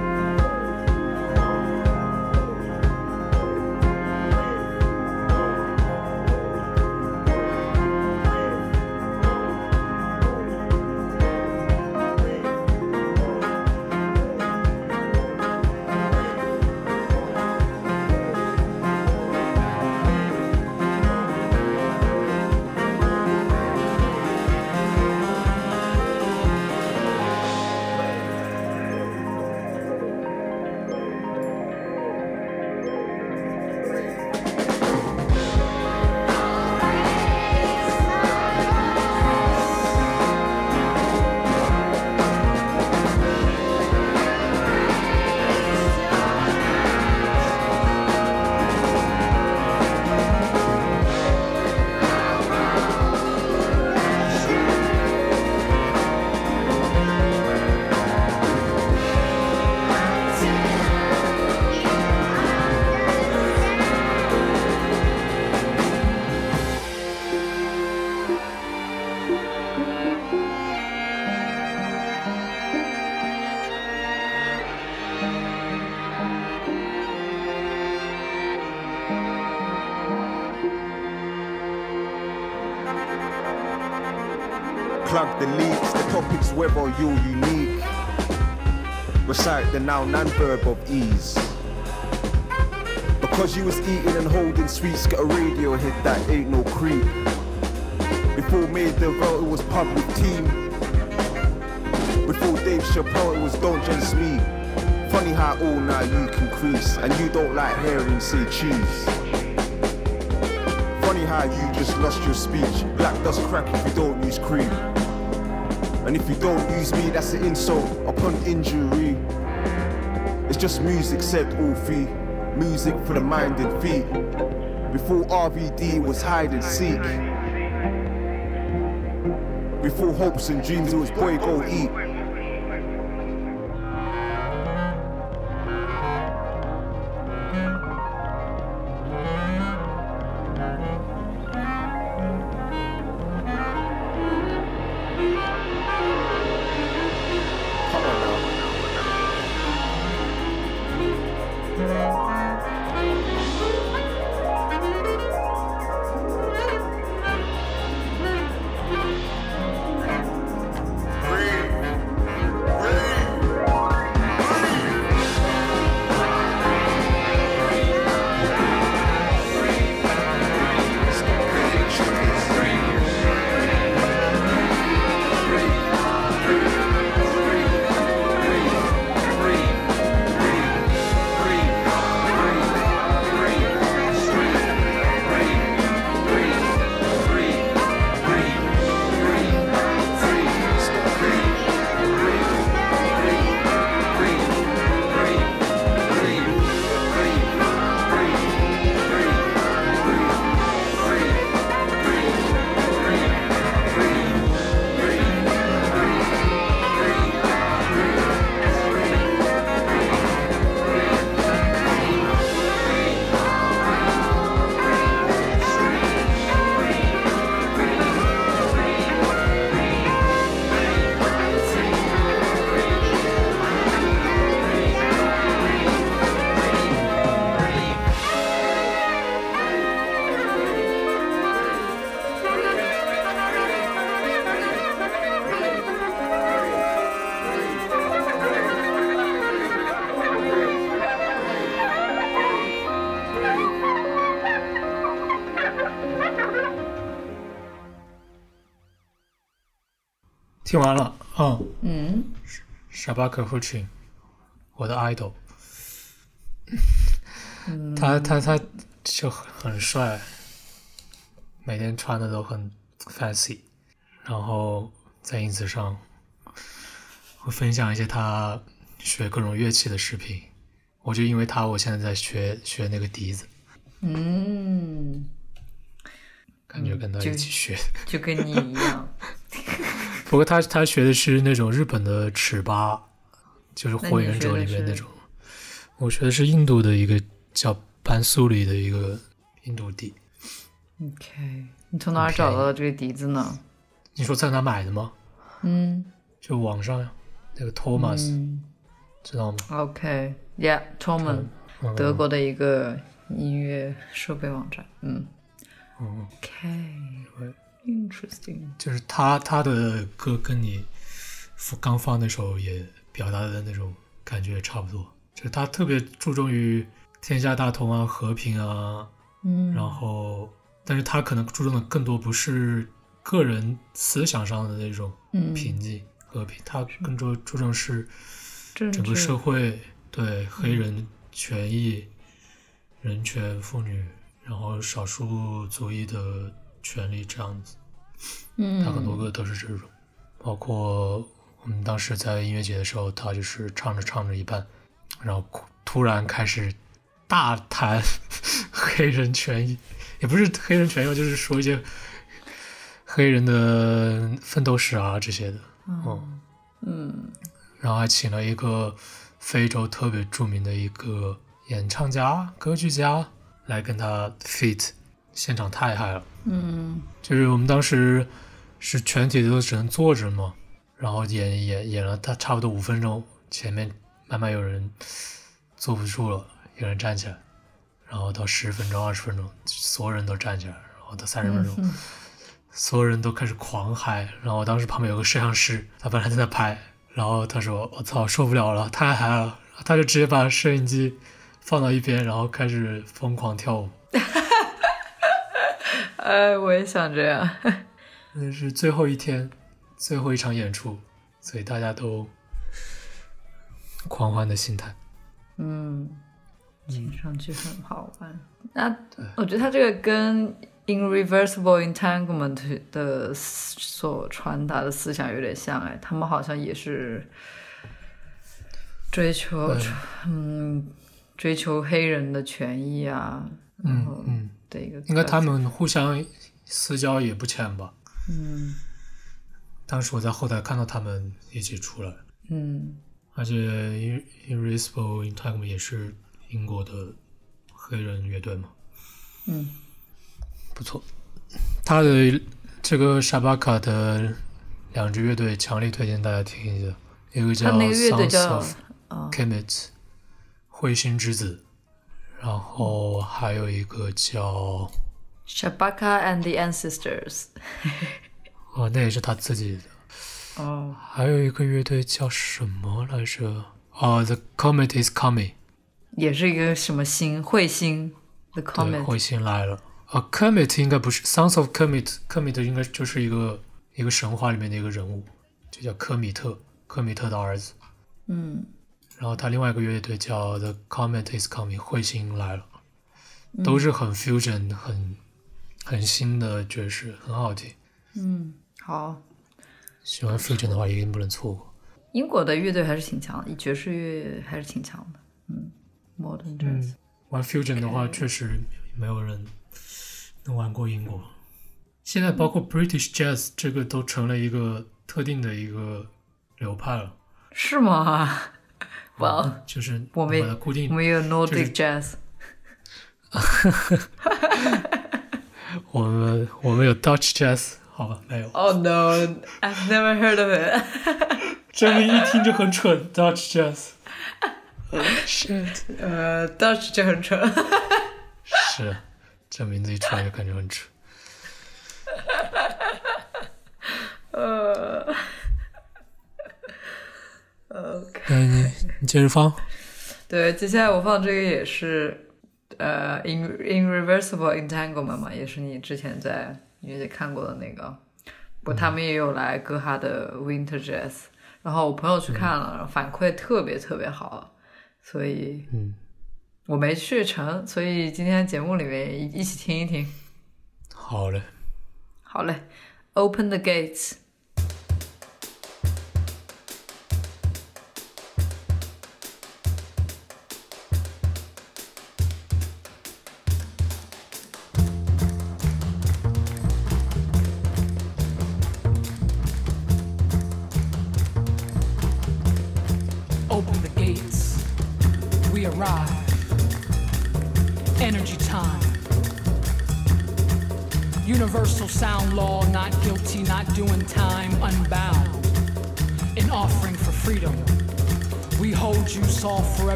You're unique. Recite the noun and verb of ease. Because you was eating and holding sweets, get a radio hit that ain't no creep. Before made the vote, it was public team. Before Dave Chappelle, it was don't just me. Funny how all now you can crease, and you don't like hearing say cheese. Funny how you just lost your speech. Black does crack if you don't use cream. And if you don't use me, that's an insult upon injury. It's just music said all free. Music for the mind and feet. Before RVD was hide and seek. Before hopes and dreams, it was boy go eat. 听完了，嗯，嗯，沙巴克夫琴，我的 idol，他他他就很很帅，每天穿的都很 fancy，然后在 ins 上会分享一些他学各种乐器的视频。我就因为他，我现在在学学那个笛子，嗯，感觉跟他一起学。就跟你一样。不过他他学的是那种日本的尺八，就是《火影忍者》里面那种。我学的是印度的一个叫班苏里的一个印度笛。OK，你从哪儿找到的这个笛子呢？你说在哪买的吗？嗯就网上呀，那个 Thomas、嗯知道吗？，OK，Yeah，Toman，、嗯德国的一个音乐设备网站。嗯嗯，，OK，interesting。就是他他的歌跟你刚放那首也表达的那种感觉也差不多，就是他特别注重于天下大同啊、和平啊，嗯，然后，但是他可能注重的更多不是个人思想上的那种嗯。平静、和平，他更多注重是整个社会对黑人权益、人权、妇女，然后少数族裔的权利这样子。嗯，他很多歌都是这种，包括我们当时在音乐节的时候，他就是唱着唱着一半，然后突然开始大谈黑人权益，也不是黑人权益，就是说一些黑人的奋斗史啊这些的，嗯。嗯。然后还请了一个非洲特别著名的一个演唱家、歌剧家来跟他 feat，现场太嗨了。嗯就是我们当时是全体都只能坐着嘛，然后演演演了他差不多五分钟，前面慢慢有人坐不住了，有人站起来，然后到十分钟、二十分钟，所有人都站起来，然后到三十分钟，嗯所有人都开始狂嗨，然后当时旁边有个摄像师，他本来在那拍，然后他说：“我操，受不了了，太嗨了！”他就直接把摄影机放到一边，然后开始疯狂跳舞。哎，我也想这样。那是最后一天，最后一场演出，所以大家都狂欢的心态。嗯，听上去很好玩。那我觉得他这个跟 Irreversible Entanglement 的所传达的思想有点像，哎，他们好像也是追求对嗯追求黑人的权益啊，然后嗯嗯，的一个。应该他们互相私交也不浅吧？嗯。当时我在后台看到他们一起出来，嗯。而且 Ir- Irresistible in Time 也是英国的黑人乐队嘛，嗯。不错。他的这个沙巴卡的两支乐队强力推荐大家听一下，一个叫他那个乐队 Sons 叫 of 啊。Kemet 彗星之子，然后还有一个叫 Shabaka and the Ancestors。哦，那也是他自己的。哦，还有一个乐队叫什么来着？哦，The Comet is Coming，也是一个什么星彗星，The，Comet。彗星来了。啊，Comet 应该不是，Sons of Comet，Comet 应该就是一个一个神话里面的一个人物，就叫科米特，科米特的儿子。嗯然后他另外一个乐队叫 The Comet is Coming，彗星来了，都是很 fusion、很很新的爵士，很好听。嗯，好。喜欢 fusion 的话，一定不能错过。英国的乐队还是挺强的，爵士乐还是挺强的。嗯，Modern Jazz。嗯，玩 fusion 的话，确实没有人能玩过英国。现在包括 British Jazz 这个都成了一个特定的一个流派了，是吗？哇，就是我们把它固定我。们有就是 Nordic Jazz。我们我们有 Dutch Jazz，好吧，没有。 Oh no, I've never heard of it. 这个一听就很蠢，Dutch Jazz。Shit，呃，Dutch 就很蠢。是，这名字一出来就感觉很蠢。呃 ，OK。那你你接着放。对，接下来我放这个也是，呃，In in reversible Entanglement 嘛，也是你之前在音乐节看过的那个。不，他们也有来歌哈的 Winter Jazz，然后我朋友去看了，反馈特别特别好，所以嗯，我没去成，所以今天节目里面一一起听一听。好嘞。好嘞，Open the gates。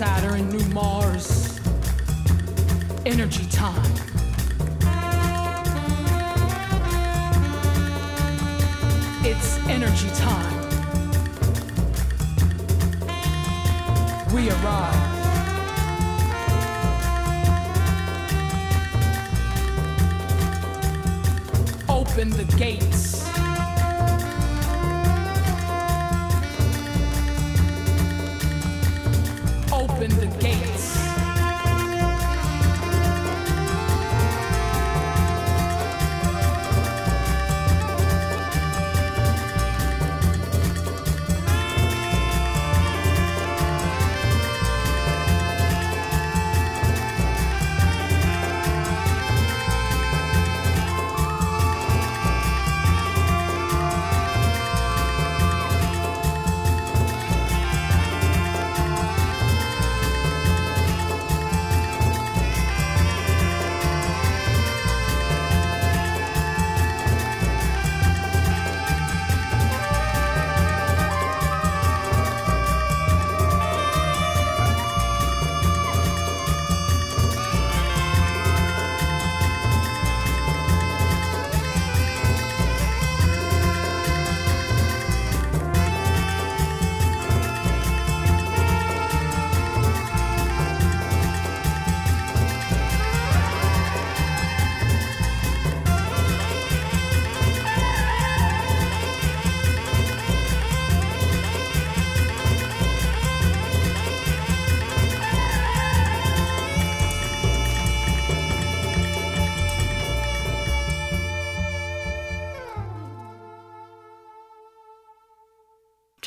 Saturn. and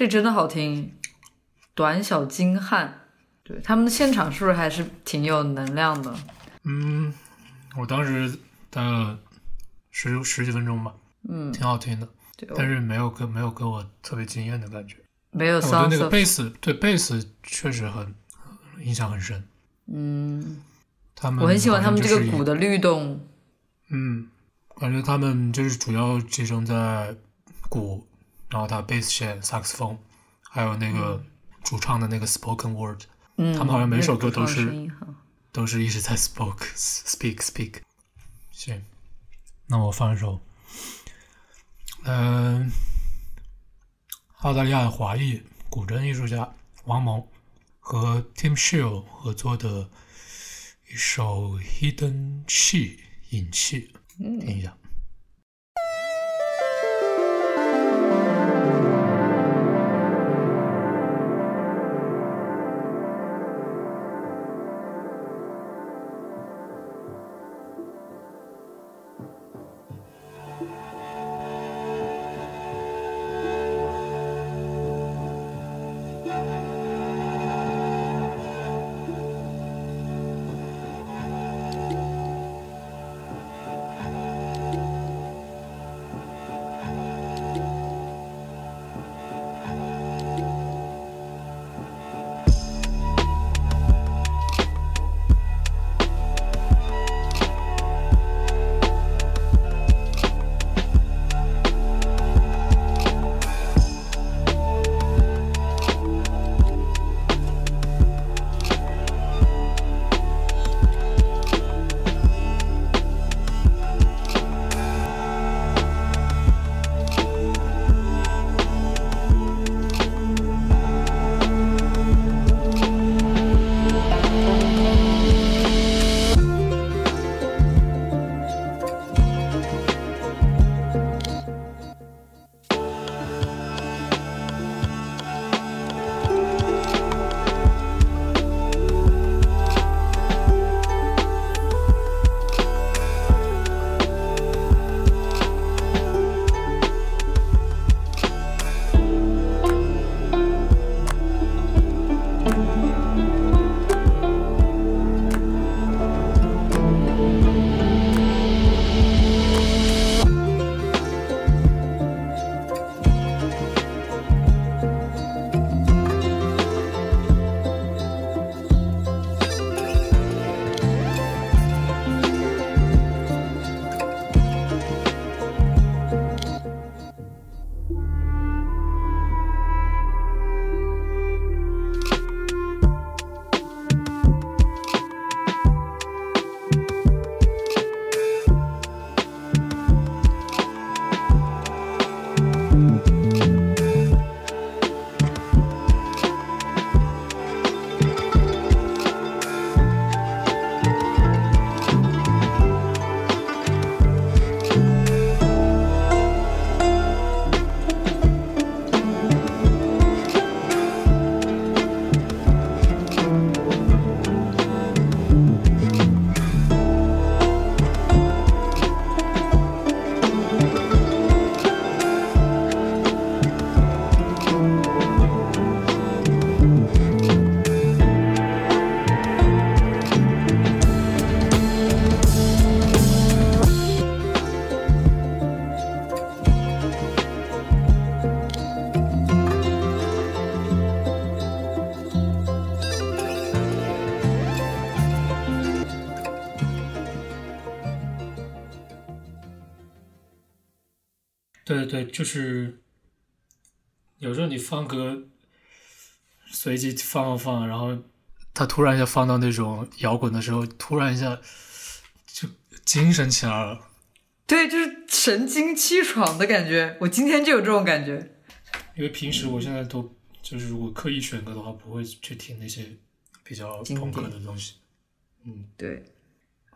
这真的好听，短小精悍，对他们的现场是不是还是挺有能量的？嗯，我当时待了十十几分钟吧，嗯，挺好听的，对，但是没有给没有给我特别惊艳的感觉。没有但我对那个贝斯，对贝斯确实很印象很深。嗯，他们我很喜欢他们这个鼓的律动，嗯，感觉他们就是主要集中在鼓，然后他贝斯线、萨克斯风，还有那个主唱的那个 spoken word，、嗯，他们好像每首歌都是都是一直在 spoke speak speak。行，那我放一首，嗯、澳大利亚的华裔古筝艺术家王蒙和 Tim Shield 合作的一首 Hidden Chi 隐气，听一下。对对对，就是有时候你放歌，随机放放放，然后他突然一下放到那种摇滚的时候，突然一下就精神起来了。对，就是神清气爽的感觉。我今天就有这种感觉。因为平时我现在都就是如果刻意选歌的话，不会去听那些比较经朋克的东西。嗯，对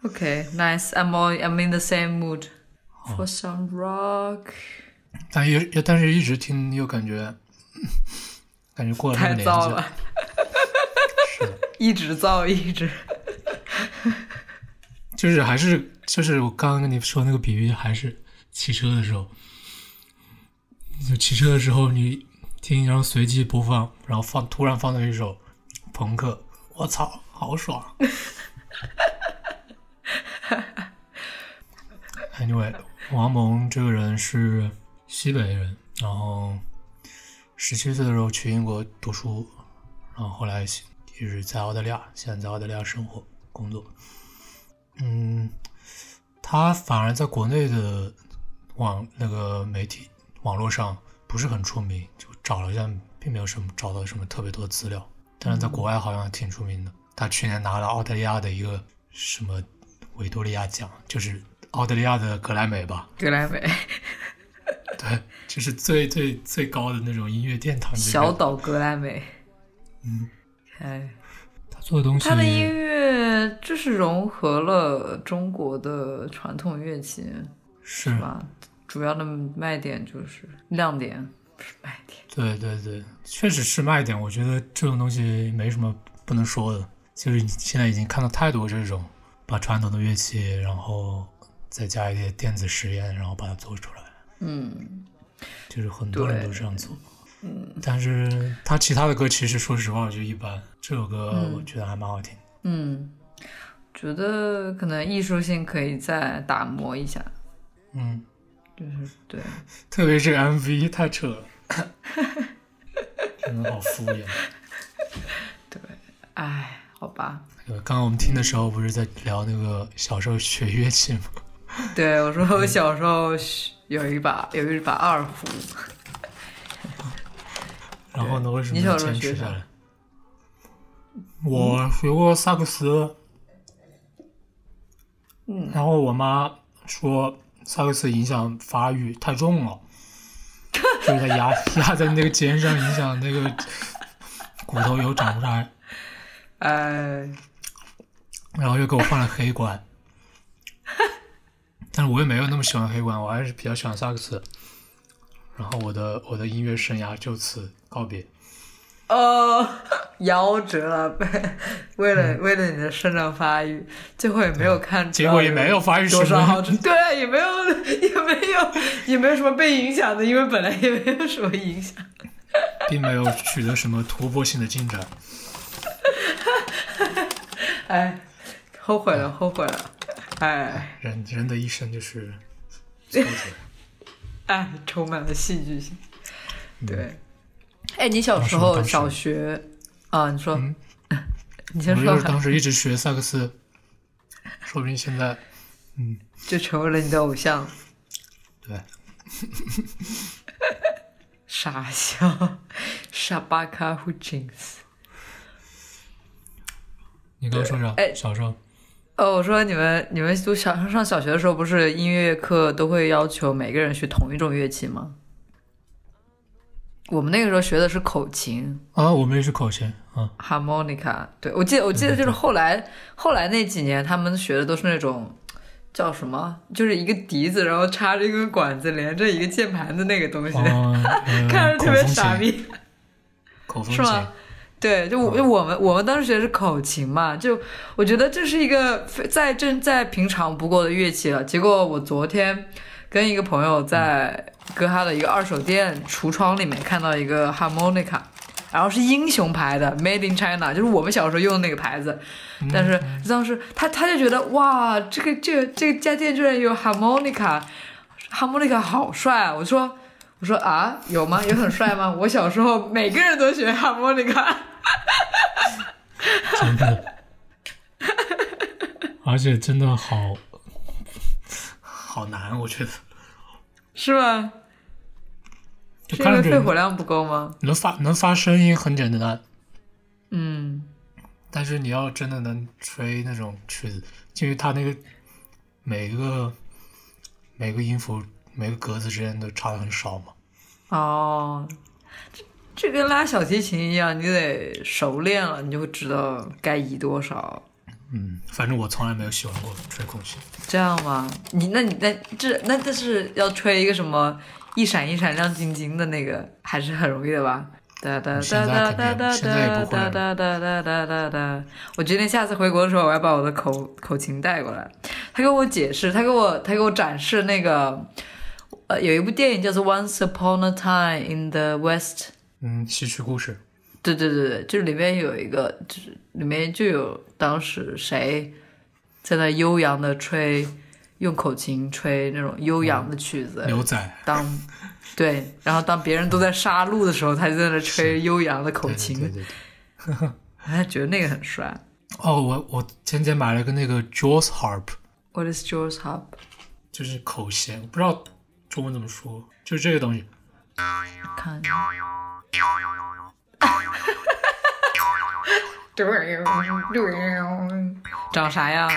，OK，nice、I'm all I'm in the same mood for some rock。但也也但是一直听又感觉 感觉过了太个年纪燥了，是，一直燥，一直。就是还是就是我刚刚跟你说那个比喻，还是骑车的时候，就骑车的时候你听，然后随机播放，然后放突然放到一首朋克，我操，好爽。Anyway，王蒙这个人是西北人，然后十七岁的时候去英国读书，然后后来一直在澳大利亚，现在在澳大利亚生活工作。嗯，他反而在国内的网那个媒体网络上不是很出名，就找了一下，并没有什么找到什么特别多资料。但是在国外好像挺出名的。他去年拿了澳大利亚的一个什么维多利亚奖，就是澳大利亚的格莱美吧？格莱美，对，就是最最最高的那种音乐殿堂。小岛格莱美。嗯，哎，他做的东西，他的音乐就是融合了中国的传统乐器，是吧？主要的卖点就是亮点，不是卖点。对对对，确实是卖点。我觉得这种东西没什么不能说的，就是现在已经看到太多这种把传统的乐器，然后再加一点电子实验，然后把它做出来。嗯，就是很多人都这样做。嗯，但是他其他的歌其实说实话就一般，这首歌我觉得还蛮好听。嗯，觉得可能艺术性可以再打磨一下。嗯，就是对，特别是 MV 太扯了。真的好敷衍。对，哎，好吧。刚刚我们听的时候不是在聊那个小时候学乐器吗？对，我说我小时候有一把有一把二胡。然后呢？为什么坚持下来？我学过萨克斯。嗯。然后我妈说萨克斯影响发育太重了。就是它压压在那个肩上，影响那个骨头以后长不出来。哎，然后又给我换了黑管，但是我也没有那么喜欢黑管，我还是比较喜欢萨克斯。然后我的我的音乐生涯就此告别。哦，夭折了呗！为了、为了你的生长发育，最后也没有看，结果也没有发育 对啊，也没有也没有也没有什么被影响的，因为本来也没有什么影响。并没有取得什么突破性的进展。哎，后悔了，后悔了，哎人人的一生就是 挫折。哎，充满了戏剧性。对，哎，你小时候小学啊？你说，嗯 你先说我当时一直学萨克斯，说不定现在，嗯，就成为了你的偶像。对，傻笑，傻巴卡胡 jeans。你刚刚说啥？哎小时候，哦，我说你们你们读小上小学的时候，不是音乐课都会要求每个人学同一种乐器吗？我们那个时候学的是口琴啊，我们也是口琴啊，（harmonica）。对，我记得我记得就是后来后来那几年，他们学的都是那种叫什么，就是一个笛子，然后插着一根管子，连着一个键盘的那个东西，看着特别傻逼。口风琴，是吗？对，就我就我们我们当时学的是口琴嘛，就我觉得这是一个非再正再平常不过的乐器了。结果我昨天跟一个朋友在哥哈的一个二手店橱窗里面看到一个 harmonica，然后是英雄牌的，made in China，就是我们小时候用的那个牌子。但是当时他他就觉得哇，这个这个这个家店居然有 harmonica，harmonica 好帅啊！我说。我说啊，有吗？有很帅吗？我小时候每个人都学 harmonica，真的，而且真的好好难，我觉得。是吗？就是看着肺活量不够吗？能发能发声音很简单，嗯，但是你要真的能吹那种曲子，就是它那个每个每个音符每个格子之间都差的很少嘛。哦，这这跟拉小提琴一样，你得熟练了，你就会知道该移多少。嗯，反正我从来没有喜欢过吹口琴。这样吗？你那你那这那这是要吹一个什么一闪一闪亮晶晶的那个，还是很容易的吧？哒哒现哒哒哒哒哒哒哒哒哒哒哒哒。我决定下次回国的时候，我要把我的口口琴带过来。他给我解释，他给我他给我展示那个，呃，有一部电影叫做《Once Upon a Time in the West》。嗯，戏曲故事。对对对对，就是里面有一个，就是里面就有当时谁在那悠扬的吹，用口琴吹那种悠扬的曲子，牛仔，当 对，然后当别人都在杀戮的时候，他就在那吹悠扬的口对琴，对对对。还 觉得那个很帅。哦，我我前天买了个那个 Jaws harp，What is Jaws harp？就是口弦，我不知道中文怎么说，就是这个东西。看，长啥样？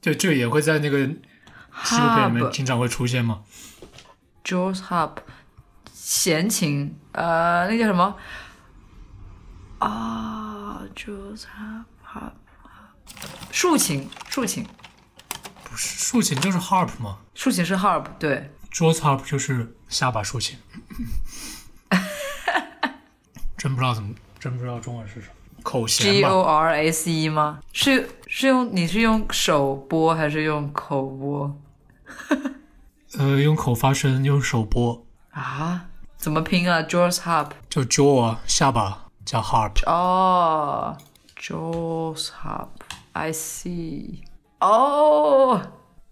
就这个也会在那个纪录片里面经常会出现吗？Jaws harp，弦琴，呃，那叫什么？啊，Jaws harp harp，竖琴，竖琴，不是，竖琴就是 harp 吗竖琴是 harp，对，？Jaws harp 就是下巴竖琴。真不知道怎么，真不知道中文是什么。口弦 G 吧 O R A C E 吗？是是用你是用手拨还是用口拨 呃，用口发声，用手拨，啊？怎么拼啊？Jaws harp，就 jaw 啊，下巴加 harp。哦，Jaws harp，I see，哦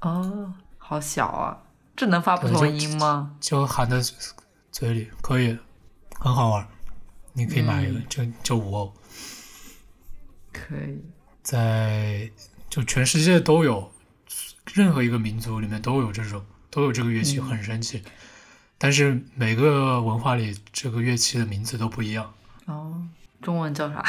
哦，好小啊，这能发不同音吗？就含在嘴里，可以，很好玩。你可以买一个，就就五欧，可以，在就全世界都有，任何一个民族里面都有这种，都有这个乐器，很神奇。但是每个文化里，这个乐器的名字都不一样，哦，中文叫啥？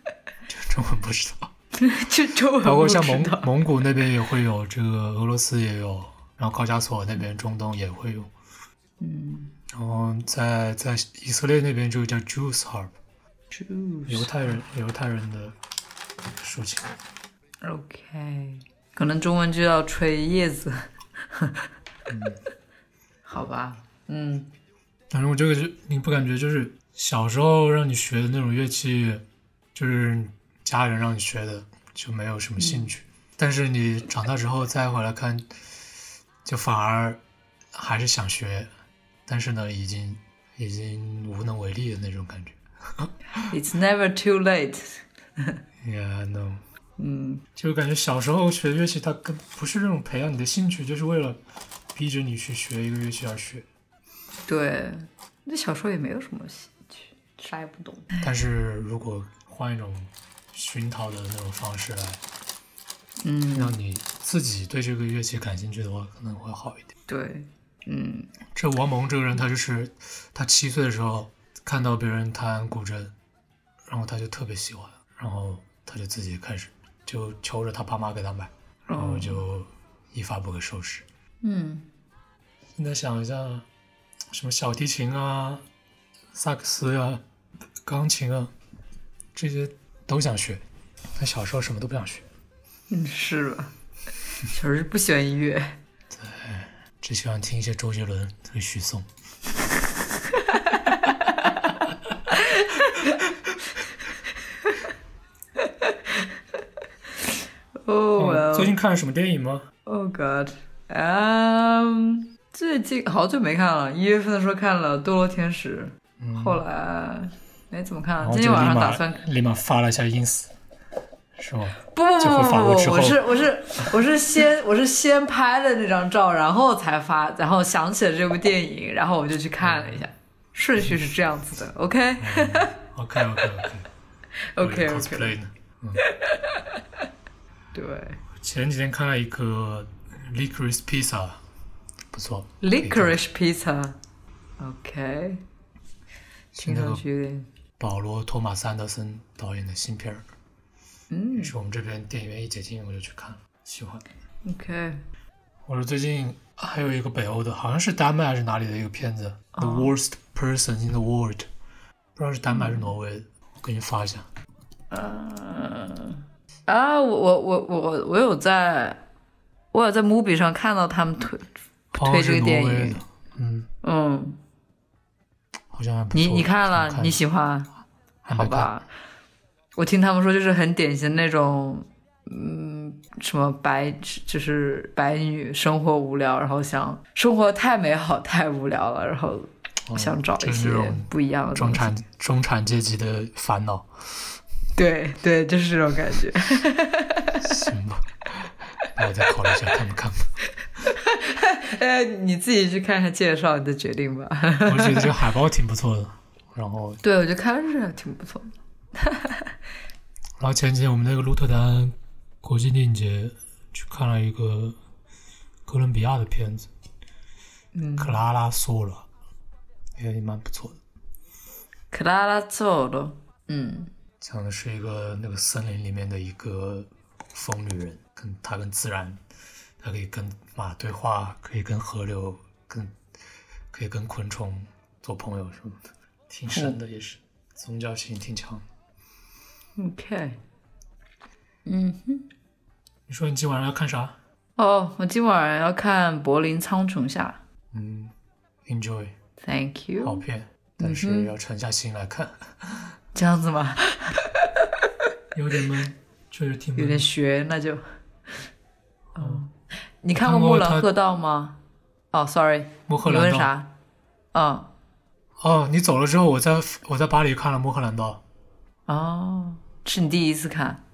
中文不知道。就中文包括像蒙蒙古那边也会有，这个俄罗斯也有，然后高加索那边中东也会有，嗯。然后在在以色列那边就叫 Jews harp，犹，Jaws 太人犹太人的竖琴。OK，可能中文就要吹叶子，嗯。好吧，嗯，反正我这个就你不感觉就是小时候让你学的那种乐器，就是家人让你学的，就没有什么兴趣。但是你长大之后再回来看，就反而还是想学，但是呢，已经已经无能为力的那种感觉。It's never too late。Yeah, no，嗯，就感觉小时候学乐器，它跟不是那种培养你的兴趣，就是为了逼着你去学一个乐器而学。对，那小时候也没有什么兴趣，啥也不懂。但是如果换一种熏陶的那种方式来，嗯，让你自己对这个乐器感兴趣的话，可能会好一点。对，嗯。这王蒙这个人，他就是他七岁的时候看到别人弹古筝，然后他就特别喜欢，然后他就自己开始就求着他爸妈给他买，然后就一发不可收拾。嗯，现在想一下，什么小提琴啊、萨克斯呀、钢琴啊，这些都想学，他小时候什么都不想学，嗯，是吧？小时候不喜欢音乐。对只喜欢听一些周杰伦和许嵩。哦、哦最近看了什么电影吗？Oh God，嗯、最近好久没看了，一月份的时候看了《堕落天使》，后来没怎么看今天晚上打算立马发了一下 ins，是吗？不不就不不不我是我是我是先 我是先拍的那张照，然后才发，然后想起了这部电影，然后我就去看了一下，顺序是这样子的。OK OK OK OK OK 呢？对。前几天看了一个 Licorice Pizza，不错。，Licorice Pizza，OK，听上去有点保罗·托马斯·安德森导演的新片儿，嗯。是我们这边电影院一解禁我就去看了，喜欢。OK，我说最近还有一个北欧的，好像是丹麦还是哪里的一个片子，The 哦 Worst Person in the World》，不知道是丹麦还是挪威的，我给你发一下。嗯啊，我我我我我我有在，我有在 m o v i 上看到他们推哦，推这个电影。嗯，嗯，好像还不错。你你看了，想你喜欢？好吧，我听他们说就是很典型那种，嗯，什么白就是白女生活无聊，然后想生活太美好太无聊了，然后想找一些不一样的。中产中产阶级的烦恼，对对，就是这种感觉。行吧？那我再考虑一下看不看吧。呃，你自己去看看介绍，你再决定吧。我觉得这个 海报挺不错的，然后对，我觉得看还挺不错的。然后前几天我们那个鹿特丹国际电影节去看了一个哥伦比亚的片子，嗯。克拉拉索了，也蛮不错的。克拉拉索罗，嗯。讲的是一个那个森林里面的一个疯女人，跟她跟自然，她可以跟马对话，可以跟河流，跟可以跟昆虫做朋友什么的，挺深的，也是。宗教性挺强的。，OK。嗯哼，你说你今晚上要看啥？哦，我今晚要看《柏林苍穹下嗯，Enjoy，Thank you。好片，但是要沉下心来看，这样子吗？有点闷，确实挺闷。有点悬，那就。哦，你看过《木兰鹤道》吗？哦，sorry，你穆赫兰道。问啥？嗯，哦，你走了之后，我在我在巴黎看了《穆赫兰道哦，是你第一次看？》，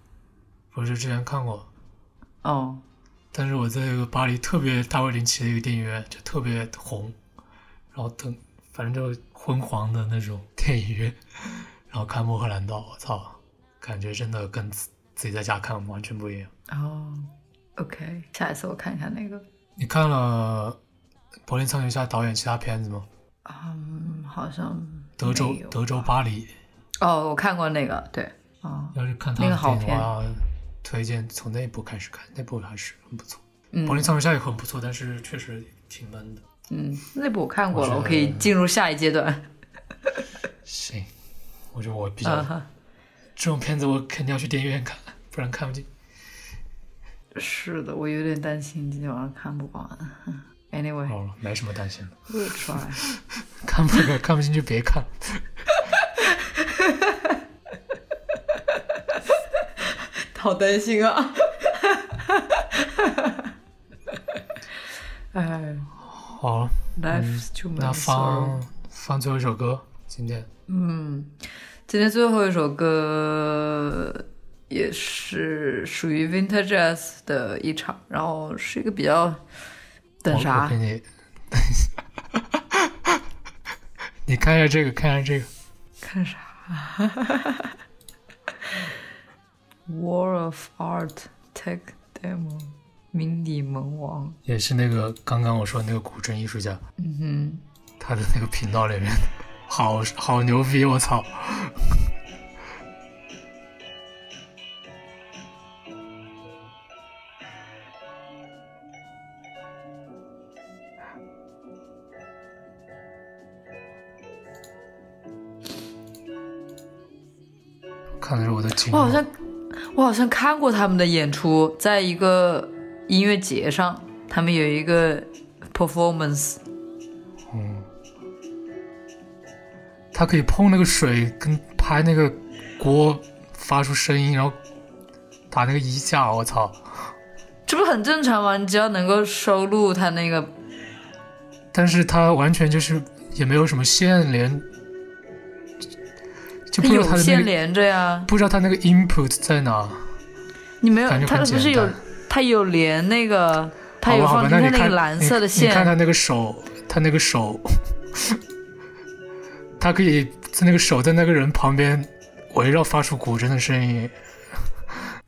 不是之前看过，哦，但是我在一个巴黎特别大卫林奇的一个电影院，就特别红，然后等反正就昏黄的那种电影院，然后看《莫赫兰道》，我操，感觉真的跟自自己在家看完全不一样。哦，OK，下一次我看一看那个。你看了柏林苍穹下导演其他片子吗？嗯，好像德州德州巴黎，哦，我看过那个，对，哦，要是看他的那个好电影的片话，推荐从那部开始看，那部还是很不错。嗯柏林苍穹下也很不错，但是确实挺闷的。嗯，那部我看过了，我我可以进入下一阶段。行，我觉得我比较、这种片子我肯定要去电影院看，不然看不进。是的，我有点担心今天晚上看不完。Anyway，好了，没什么担心的。看不看不进去别看。好担心啊！哎。好。了，，Life's too 那放放最后一首歌，今天。嗯今天最后一首歌也是属于 Winter Jazz 的一场，然后是一个比较等啥？给？你，你看一下这个，看一下这个，看啥？War of Art Tech Demo 迷你萌王，也是那个刚刚我说那个古筝艺术家，嗯哼他的那个频道里面，好好牛逼，我操！看的是我的我好像我好像看过他们的演出，在一个音乐节上，他们有一个 performance，嗯他可以碰那个水，跟拍那个锅发出声音，然后打那个衣架，我操！这不很正常吗？你只要能够收录他那个，但是他完全就是也没有什么线连，就不知道它有他的那个线连着呀。不知道他那个 input 在哪。你没有感觉，很它不是有简单它有连那个，它有放进那个蓝色的线，你看线他，那个手，他那个手，他可以在那个手在那个人旁边围绕发出古筝的声音。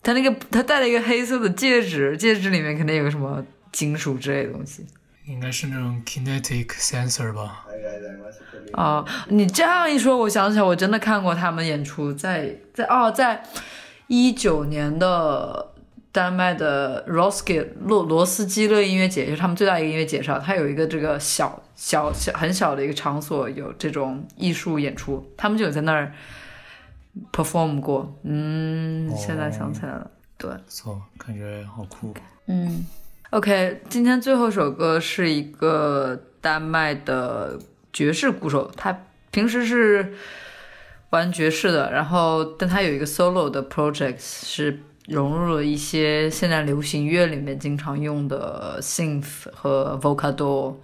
他那个他戴了一个黑色的戒指，戒指里面肯定有个什么金属之类的东西。应该是那种 kinetic sensor 吧？哦，你这样一说，我想起来，我真的看过他们演出，在在哦，在一九年的丹麦的 Roskilde 罗罗斯基勒音乐节，就是他们最大一个音乐节上，它有一个这个小小小很小的一个场所，有这种艺术演出，他们就有在那儿 perform 过。嗯，现在想起来了，对。不错，感觉好酷。嗯，OK，今天最后一首歌是一个丹麦的爵士鼓手，他平时是玩爵士的，然后但他有一个 solo 的 project 是融入了一些现在流行乐里面经常用的 synth 和 vocador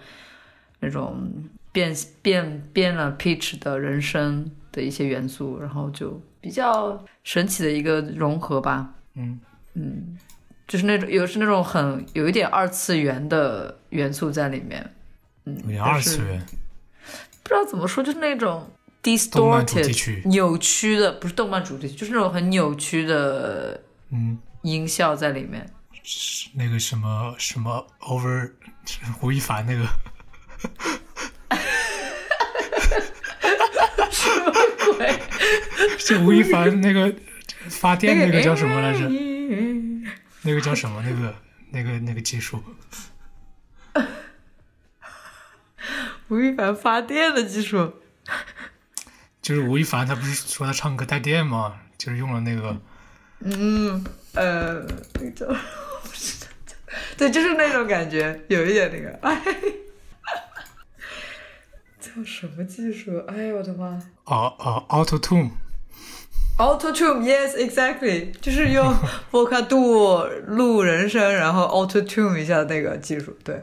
那种变变变了 pitch 的人声的一些元素，然后就比较神奇的一个融合吧。嗯嗯，就是那种有是那种很有一点二次元的元素在里面。嗯，有点二次元，不知道怎么说，就是那种 distorted 扭曲的，不是动漫主题曲，就是那种很扭曲的嗯，音效在里面。是那个什么什么 over 是吴亦凡那个，什么鬼，是吴亦凡那个发电那个叫什么来着？那个叫什么？那个那个那个技术，吴亦凡发电的技术。就是吴亦凡他不是说他唱歌带电吗？就是用了那个嗯，呃，那个叫，对，就是那种感觉，有一点那个，哎，叫什么技术？哎呦我的妈哦哦 Auto Tune，！Auto Tune，yes exactly，就是用 Vocal Do 录人声，然后 Auto Tune 一下那个技术，对。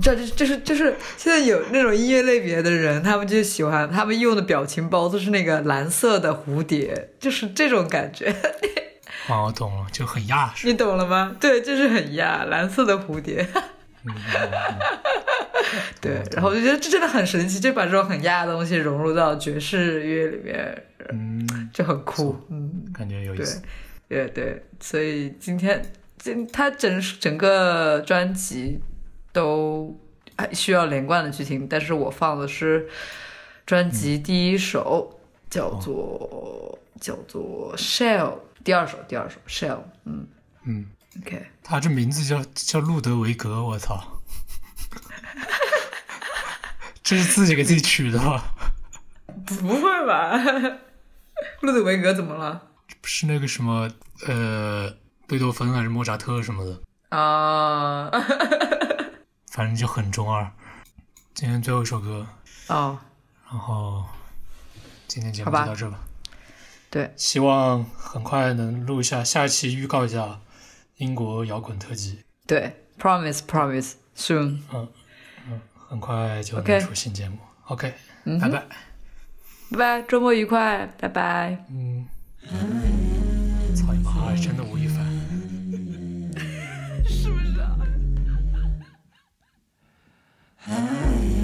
这这这是就是现在有那种音乐类别的人，他们就喜欢他们用的表情包都是那个蓝色的蝴蝶，就是这种感觉。哦，我懂了，就很亚你懂了吗？对，就是很亚，蓝色的蝴蝶。对，然后我就觉得这真的很神奇，就把这种很亚的东西融入到爵士乐里面，嗯，就很酷。嗯，感觉有意对思。，对对，所以今天今他整整个专辑都还需要连贯的去听，但是我放的是专辑第一首，叫做、叫做 Shell，第二首第二首 Shell，嗯嗯，，OK。他这名字叫叫路德维格，我操，这是自己给自己取的吗？不会吧？路德维格怎么了？不是那个什么呃贝多芬还是莫扎特什么的，啊、反正就很中二。今天最后一首歌，哦，然后今天节目就到这吧。对，希望很快能录一下，下一期预告一下英国摇滚特辑，对，promise promise soon。嗯嗯很快就能出新节目。OK，, 嗯哼拜拜。拜拜周末愉快拜拜。嗯。操你妈真的吴亦凡是不是啊？